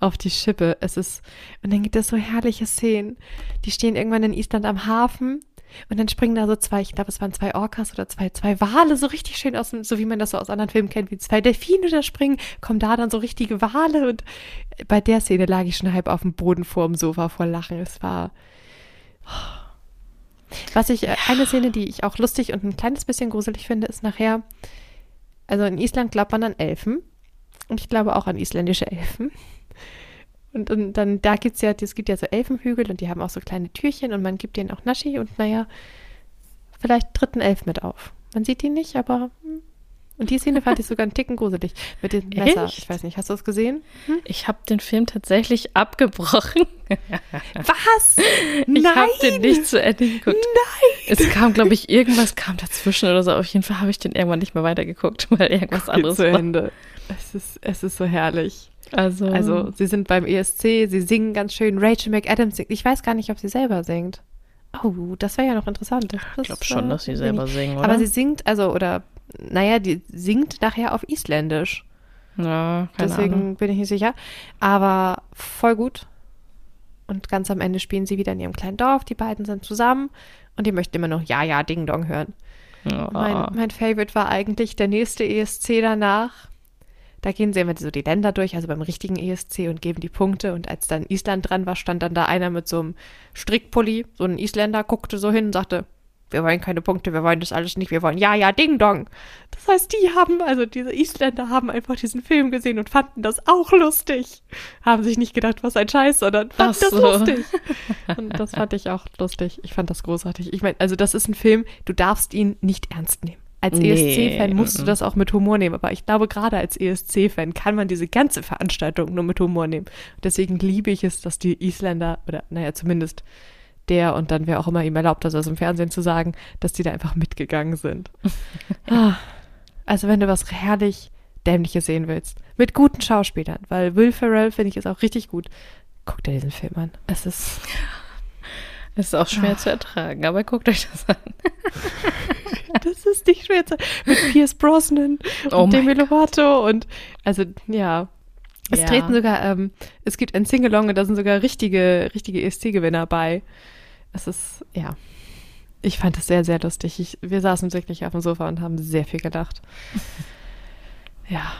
auf die Schippe. Es ist, und dann gibt es so herrliche Szenen. Die stehen irgendwann in Island am Hafen und dann springen da so zwei, ich glaube, es waren zwei Orcas oder zwei, zwei Wale, so richtig schön aus dem, so wie man das so aus anderen Filmen kennt, wie zwei Delfine da springen, kommen da dann so richtige Wale und bei der Szene lag ich schon halb auf dem Boden vor dem Sofa vor Lachen. Es war, was ich, äh, eine Szene, die ich auch lustig und ein kleines bisschen gruselig finde, ist nachher, also in Island glaubt man an Elfen und ich glaube auch an isländische Elfen. Und, und dann, da gibt's ja, es gibt ja so Elfenhügel und die haben auch so kleine Türchen und man gibt denen auch Naschi und naja, vielleicht tritt ein Elf mit auf. Man sieht ihn nicht, aber hm. Und die Szene fand ich sogar einen Ticken gruselig mit dem Messer. Echt? Ich weiß nicht, hast du es gesehen? Hm? Ich habe den Film tatsächlich abgebrochen. *laughs* Was? Ich habe den nicht zu Ende geguckt. Nein! Es kam, glaube ich, irgendwas kam dazwischen oder so. Auf jeden Fall habe ich den irgendwann nicht mehr weitergeguckt, weil irgendwas anderes zu war. Ende. Es ist, es ist so herrlich. Also, Also, sie sind beim ESC, sie singen ganz schön. Rachel McAdams singt. Ich weiß gar nicht, ob sie selber singt. Oh, das wäre ja noch interessant. Das, ich glaube schon, dass sie selber singen, oder? Aber sie singt, also, oder, naja, die singt nachher auf Isländisch. ja, Deswegen Ahnung. bin ich nicht sicher. Aber voll gut. Und ganz am Ende spielen sie wieder in ihrem kleinen Dorf. Die beiden sind zusammen und die möchten immer noch Ja, ja, Ding Dong hören. Ja. Mein, mein Favorite war eigentlich der nächste ESC danach. Da gehen sie immer so die Länder durch, also beim richtigen ESC und geben die Punkte. Und als dann Island dran war, stand dann da einer mit so einem Strickpulli, so ein Isländer, guckte so hin und sagte, wir wollen keine Punkte, wir wollen das alles nicht, wir wollen ja, ja, Ding Dong. Das heißt, die haben, also diese Isländer haben einfach diesen Film gesehen und fanden das auch lustig. Haben sich nicht gedacht, was ein Scheiß, sondern fanden Ach das so. lustig. *laughs* Und das fand ich auch lustig. Ich fand das großartig. Ich meine, also das ist ein Film, du darfst ihn nicht ernst nehmen. Als Nee, ESC-Fan musst du mhm. das auch mit Humor nehmen. Aber ich glaube, gerade als ESC-Fan kann man diese ganze Veranstaltung nur mit Humor nehmen. Deswegen liebe ich es, dass die Isländer, oder naja, zumindest der und dann wer auch immer ihm erlaubt, das im Fernsehen zu sagen, dass die da einfach mitgegangen sind. *laughs* ah, also wenn du was herrlich Dämliches sehen willst, mit guten Schauspielern, weil Will Ferrell finde ich ist auch richtig gut. Guck dir diesen Film an. Es ist Es ist auch schwer Ah. zu ertragen, aber guckt euch das an. *laughs* Das ist nicht schwer zu. Mit Pierce Brosnan und Oh mein Demi Lovato und also ja. Es Ja. treten sogar, ähm, es gibt ein Singalong und da sind sogar richtige, richtige ESC-Gewinner bei. Es ist, ja. Ich fand es sehr, sehr lustig. Ich, wir saßen wirklich auf dem Sofa und haben sehr viel gelacht. *laughs* ja.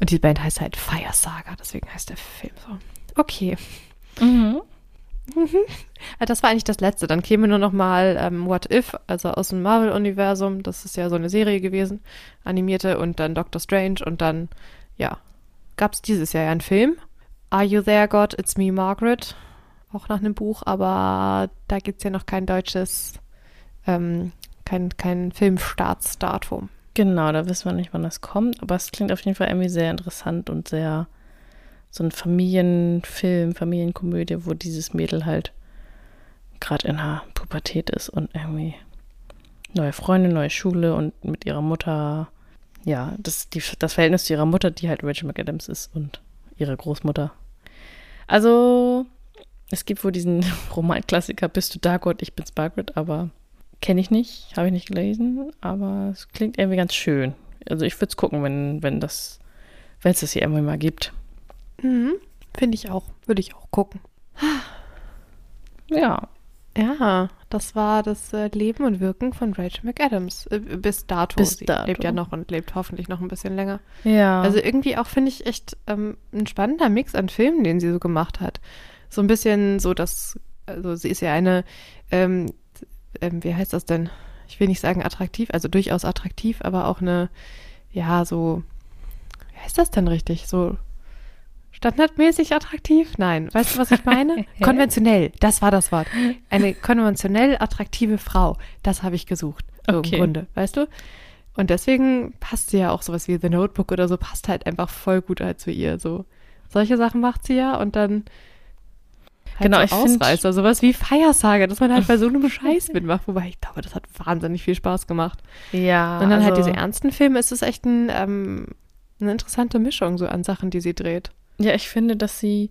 Und die Band heißt halt Fire Saga, deswegen heißt der Film so. Okay. Mhm. Ja, Das war eigentlich das letzte. Dann käme nur noch mal ähm, What If, also aus dem Marvel-Universum. Das ist ja so eine Serie gewesen, animierte. Und dann Doctor Strange. Und dann, ja, gab es dieses Jahr ja einen Film. Are You There, God? It's Me, Margaret. Auch nach einem Buch, aber da gibt es ja noch kein deutsches, ähm, kein, kein Filmstartsdatum. Genau, da wissen wir nicht, wann das kommt, aber es klingt auf jeden Fall irgendwie sehr interessant und sehr so ein Familienfilm, Familienkomödie, wo dieses Mädel halt gerade in der Pubertät ist und irgendwie neue Freunde, neue Schule und mit ihrer Mutter, ja, das, die, das Verhältnis zu ihrer Mutter, die halt Rachel McAdams ist und ihre Großmutter. Also, es gibt wohl diesen *laughs* Romanklassiker Bist du da Gott, ich bin's Margaret, aber kenne ich nicht, habe ich nicht gelesen, aber es klingt irgendwie ganz schön. Also ich würde es gucken, wenn, wenn das, wenn es das hier irgendwann mal gibt. Mhm. Finde ich auch. Würde ich auch gucken. *gasps* Ja. Ja, das war das äh, Leben und Wirken von Rachel McAdams. Äh, bis dato. Bis Sie dato. lebt ja noch und lebt hoffentlich noch ein bisschen länger. Ja. Also irgendwie auch finde ich echt ähm, ein spannender Mix an Filmen, den sie so gemacht hat. So ein bisschen so das, also sie ist ja eine, ähm, ähm, wie heißt das denn? Ich will nicht sagen attraktiv, also durchaus attraktiv, aber auch eine, ja, so, wie heißt das denn richtig? So standardmäßig attraktiv? Nein, weißt du, was ich meine? *laughs* konventionell, das war das Wort. Eine konventionell attraktive Frau, das habe ich gesucht. So Okay. im Grunde, weißt du? Und deswegen passt sie ja auch sowas wie The Notebook oder so, passt halt einfach voll gut halt zu ihr. So solche Sachen macht sie ja und dann halt Genau, so ich find- Ausreißer, sowas wie Feiersaga, dass man halt bei so einem *laughs* Scheiß mitmacht. Wobei ich glaube, das hat wahnsinnig viel Spaß gemacht. Ja. Und dann halt also- diese ernsten Filme, ist es echt ein, ähm, eine interessante Mischung so an Sachen, die sie dreht. Ja, ich finde, dass sie,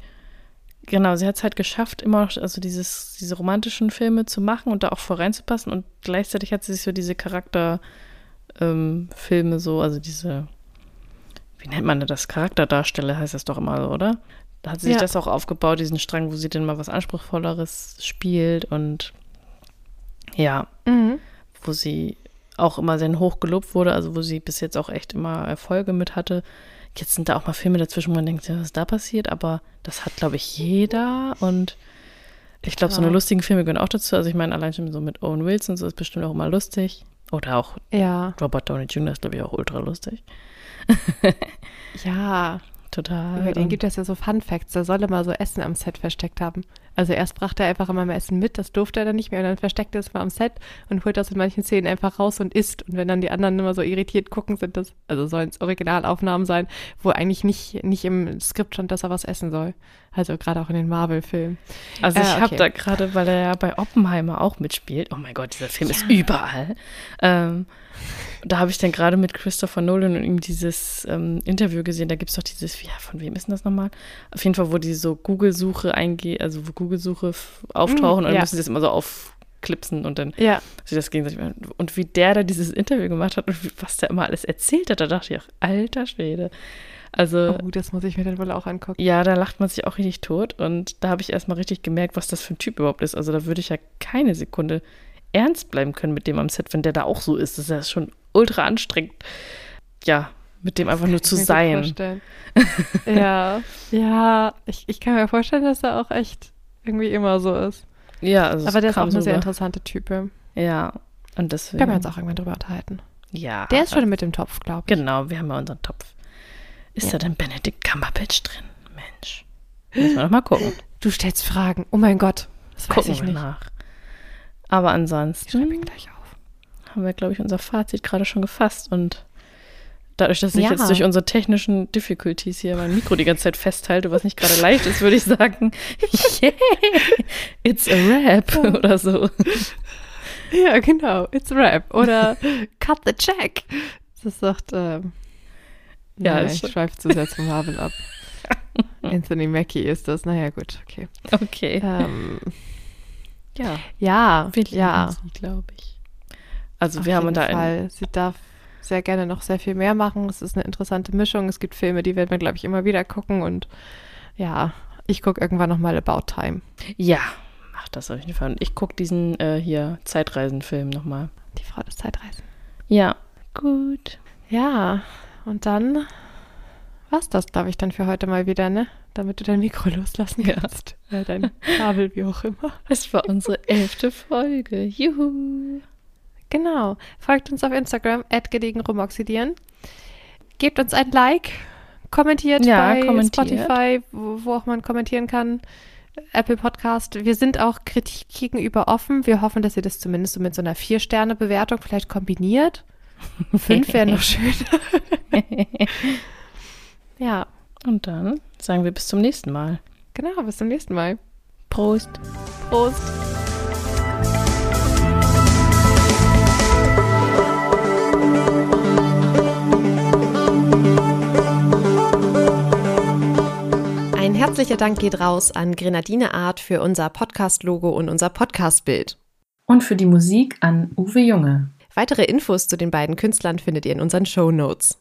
genau, sie hat es halt geschafft, immer noch, also dieses, diese romantischen Filme zu machen und da auch voreinzupassen und gleichzeitig hat sie sich so diese Charakterfilme ähm, so, also diese, wie nennt man das, Charakterdarsteller heißt das doch immer so, oder? Da hat sie sich Ja. das auch aufgebaut, diesen Strang, wo sie dann mal was Anspruchsvolleres spielt und ja, wo sie auch immer sehr hoch gelobt wurde, also wo sie bis jetzt auch echt immer Erfolge mit hatte. Jetzt sind da auch mal Filme dazwischen, wo man denkt, ja, was ist da passiert? Aber das hat, glaube ich, jeder. Und ich glaube, so eine lustigen Filme gehören auch dazu. Also ich meine, allein schon so mit Owen Wilson, so ist bestimmt auch immer lustig. Oder auch Ja, Robert Downey Jr. ist, glaube ich, auch ultra lustig. *laughs* ja. Total. Über den gibt es ja so Fun Facts. Der soll immer so Essen am Set versteckt haben. Also erst brachte er einfach immer mal Essen mit, das durfte er dann nicht mehr. Und dann versteckt er es mal am Set und holt das in manchen Szenen einfach raus und isst. Und wenn dann die anderen immer so irritiert gucken, sind das, also sollen es Originalaufnahmen sein, wo eigentlich nicht, nicht im Skript stand, dass er was essen soll. Also gerade auch in den Marvel-Filmen. Also ich Äh, habe okay. da gerade, weil er ja bei Oppenheimer auch mitspielt, oh mein Gott, dieser Film ist überall. Ähm, da habe ich dann gerade mit Christopher Nolan und ihm dieses ähm, Interview gesehen. Da gibt es doch dieses, ja, von wem ist denn das nochmal? Auf jeden Fall, wo die so Google-Suche eingehen, also wo Google-Suche auftauchen Mm, und dann ja. müssen sie das immer so aufklipsen und dann Ja, sie das gegenseitig machen. Und wie der da dieses Interview gemacht hat und was der immer alles erzählt hat, da dachte ich auch, alter Schwede. Also oh, das muss ich mir dann wohl auch angucken. ja, da lacht man sich auch richtig tot. Und da habe ich erstmal richtig gemerkt, was das für ein Typ überhaupt ist. Also da würde ich ja keine Sekunde ernst bleiben können mit dem am Set, wenn der da auch so ist. Das ist ja schon ultra anstrengend. Ja, mit dem einfach nur zu sein. *laughs* ja, ja, ich, ich kann mir vorstellen, dass er auch echt irgendwie immer so ist. Ja, also Aber der ist auch eine sehr interessante Type. Ja, und deswegen. Können wir uns auch irgendwann drüber unterhalten. Ja. Der ist schon mit dem Topf, glaube ich. Genau, wir haben ja unseren Topf. Ist Ja. da denn Benedict Cumberbatch drin? Mensch. Müssen wir noch mal gucken. Du stellst Fragen. Oh mein Gott. Das weiß Gucken ich wir nicht. nach. Aber Ich ansonsten. schreibe ihn gleich auf. haben wir, glaube ich, unser Fazit gerade schon gefasst. Und dadurch, dass ich Ja. jetzt durch unsere technischen Difficulties hier mein Mikro die ganze Zeit festhalte, was nicht gerade leicht ist, würde ich sagen, *laughs* yeah, it's a rap *laughs* oder so. Ja, genau. It's Rap. Oder Cut the Check. Das sagt, ähm, Ja, ja, ist ich schweife zu sehr zum Marvel ab. *laughs* Anthony Mackie ist das. Naja, gut, okay. Okay. Ähm, Ja, ja, wir ja. sie, glaube ich. Also Auf wir haben da Fall. Sie darf sehr gerne noch sehr viel mehr machen. Es ist eine interessante Mischung. Es gibt Filme, die werden wir, glaube ich, immer wieder gucken. Und ja, ich gucke irgendwann nochmal About Time. ja, mach das auf jeden Fall. Und ich gucke diesen äh, hier Zeitreisenfilm nochmal. Die Frau des Zeitreisen. Ja, gut. Ja, und dann war's das, glaube ich, dann für heute mal wieder, ne? Damit du dein Mikro loslassen kannst. Ja. dein Kabel, wie auch immer. Das war unsere elfte Folge. Juhu. Genau. Folgt uns auf Instagram, gediegen rumoxidieren. Gebt uns ein Like. Kommentiert Ja, bei kommentiert. Spotify, wo, wo auch man kommentieren kann. Apple Podcast. Wir sind auch Kritik gegenüber offen. Wir hoffen, dass ihr das zumindest so mit so einer Vier-Sterne-Bewertung vielleicht kombiniert. Fünf wäre noch *laughs* schön. *laughs* ja, Und dann sagen wir bis zum nächsten Mal. genau. Bis zum nächsten Mal. Prost. Prost. Ein herzlicher Dank geht raus an Grenadine Art für unser Podcast-Logo und unser Podcast-Bild. Und für die Musik an Uwe Junge. Weitere Infos zu den beiden Künstlern findet ihr in unseren Show Notes.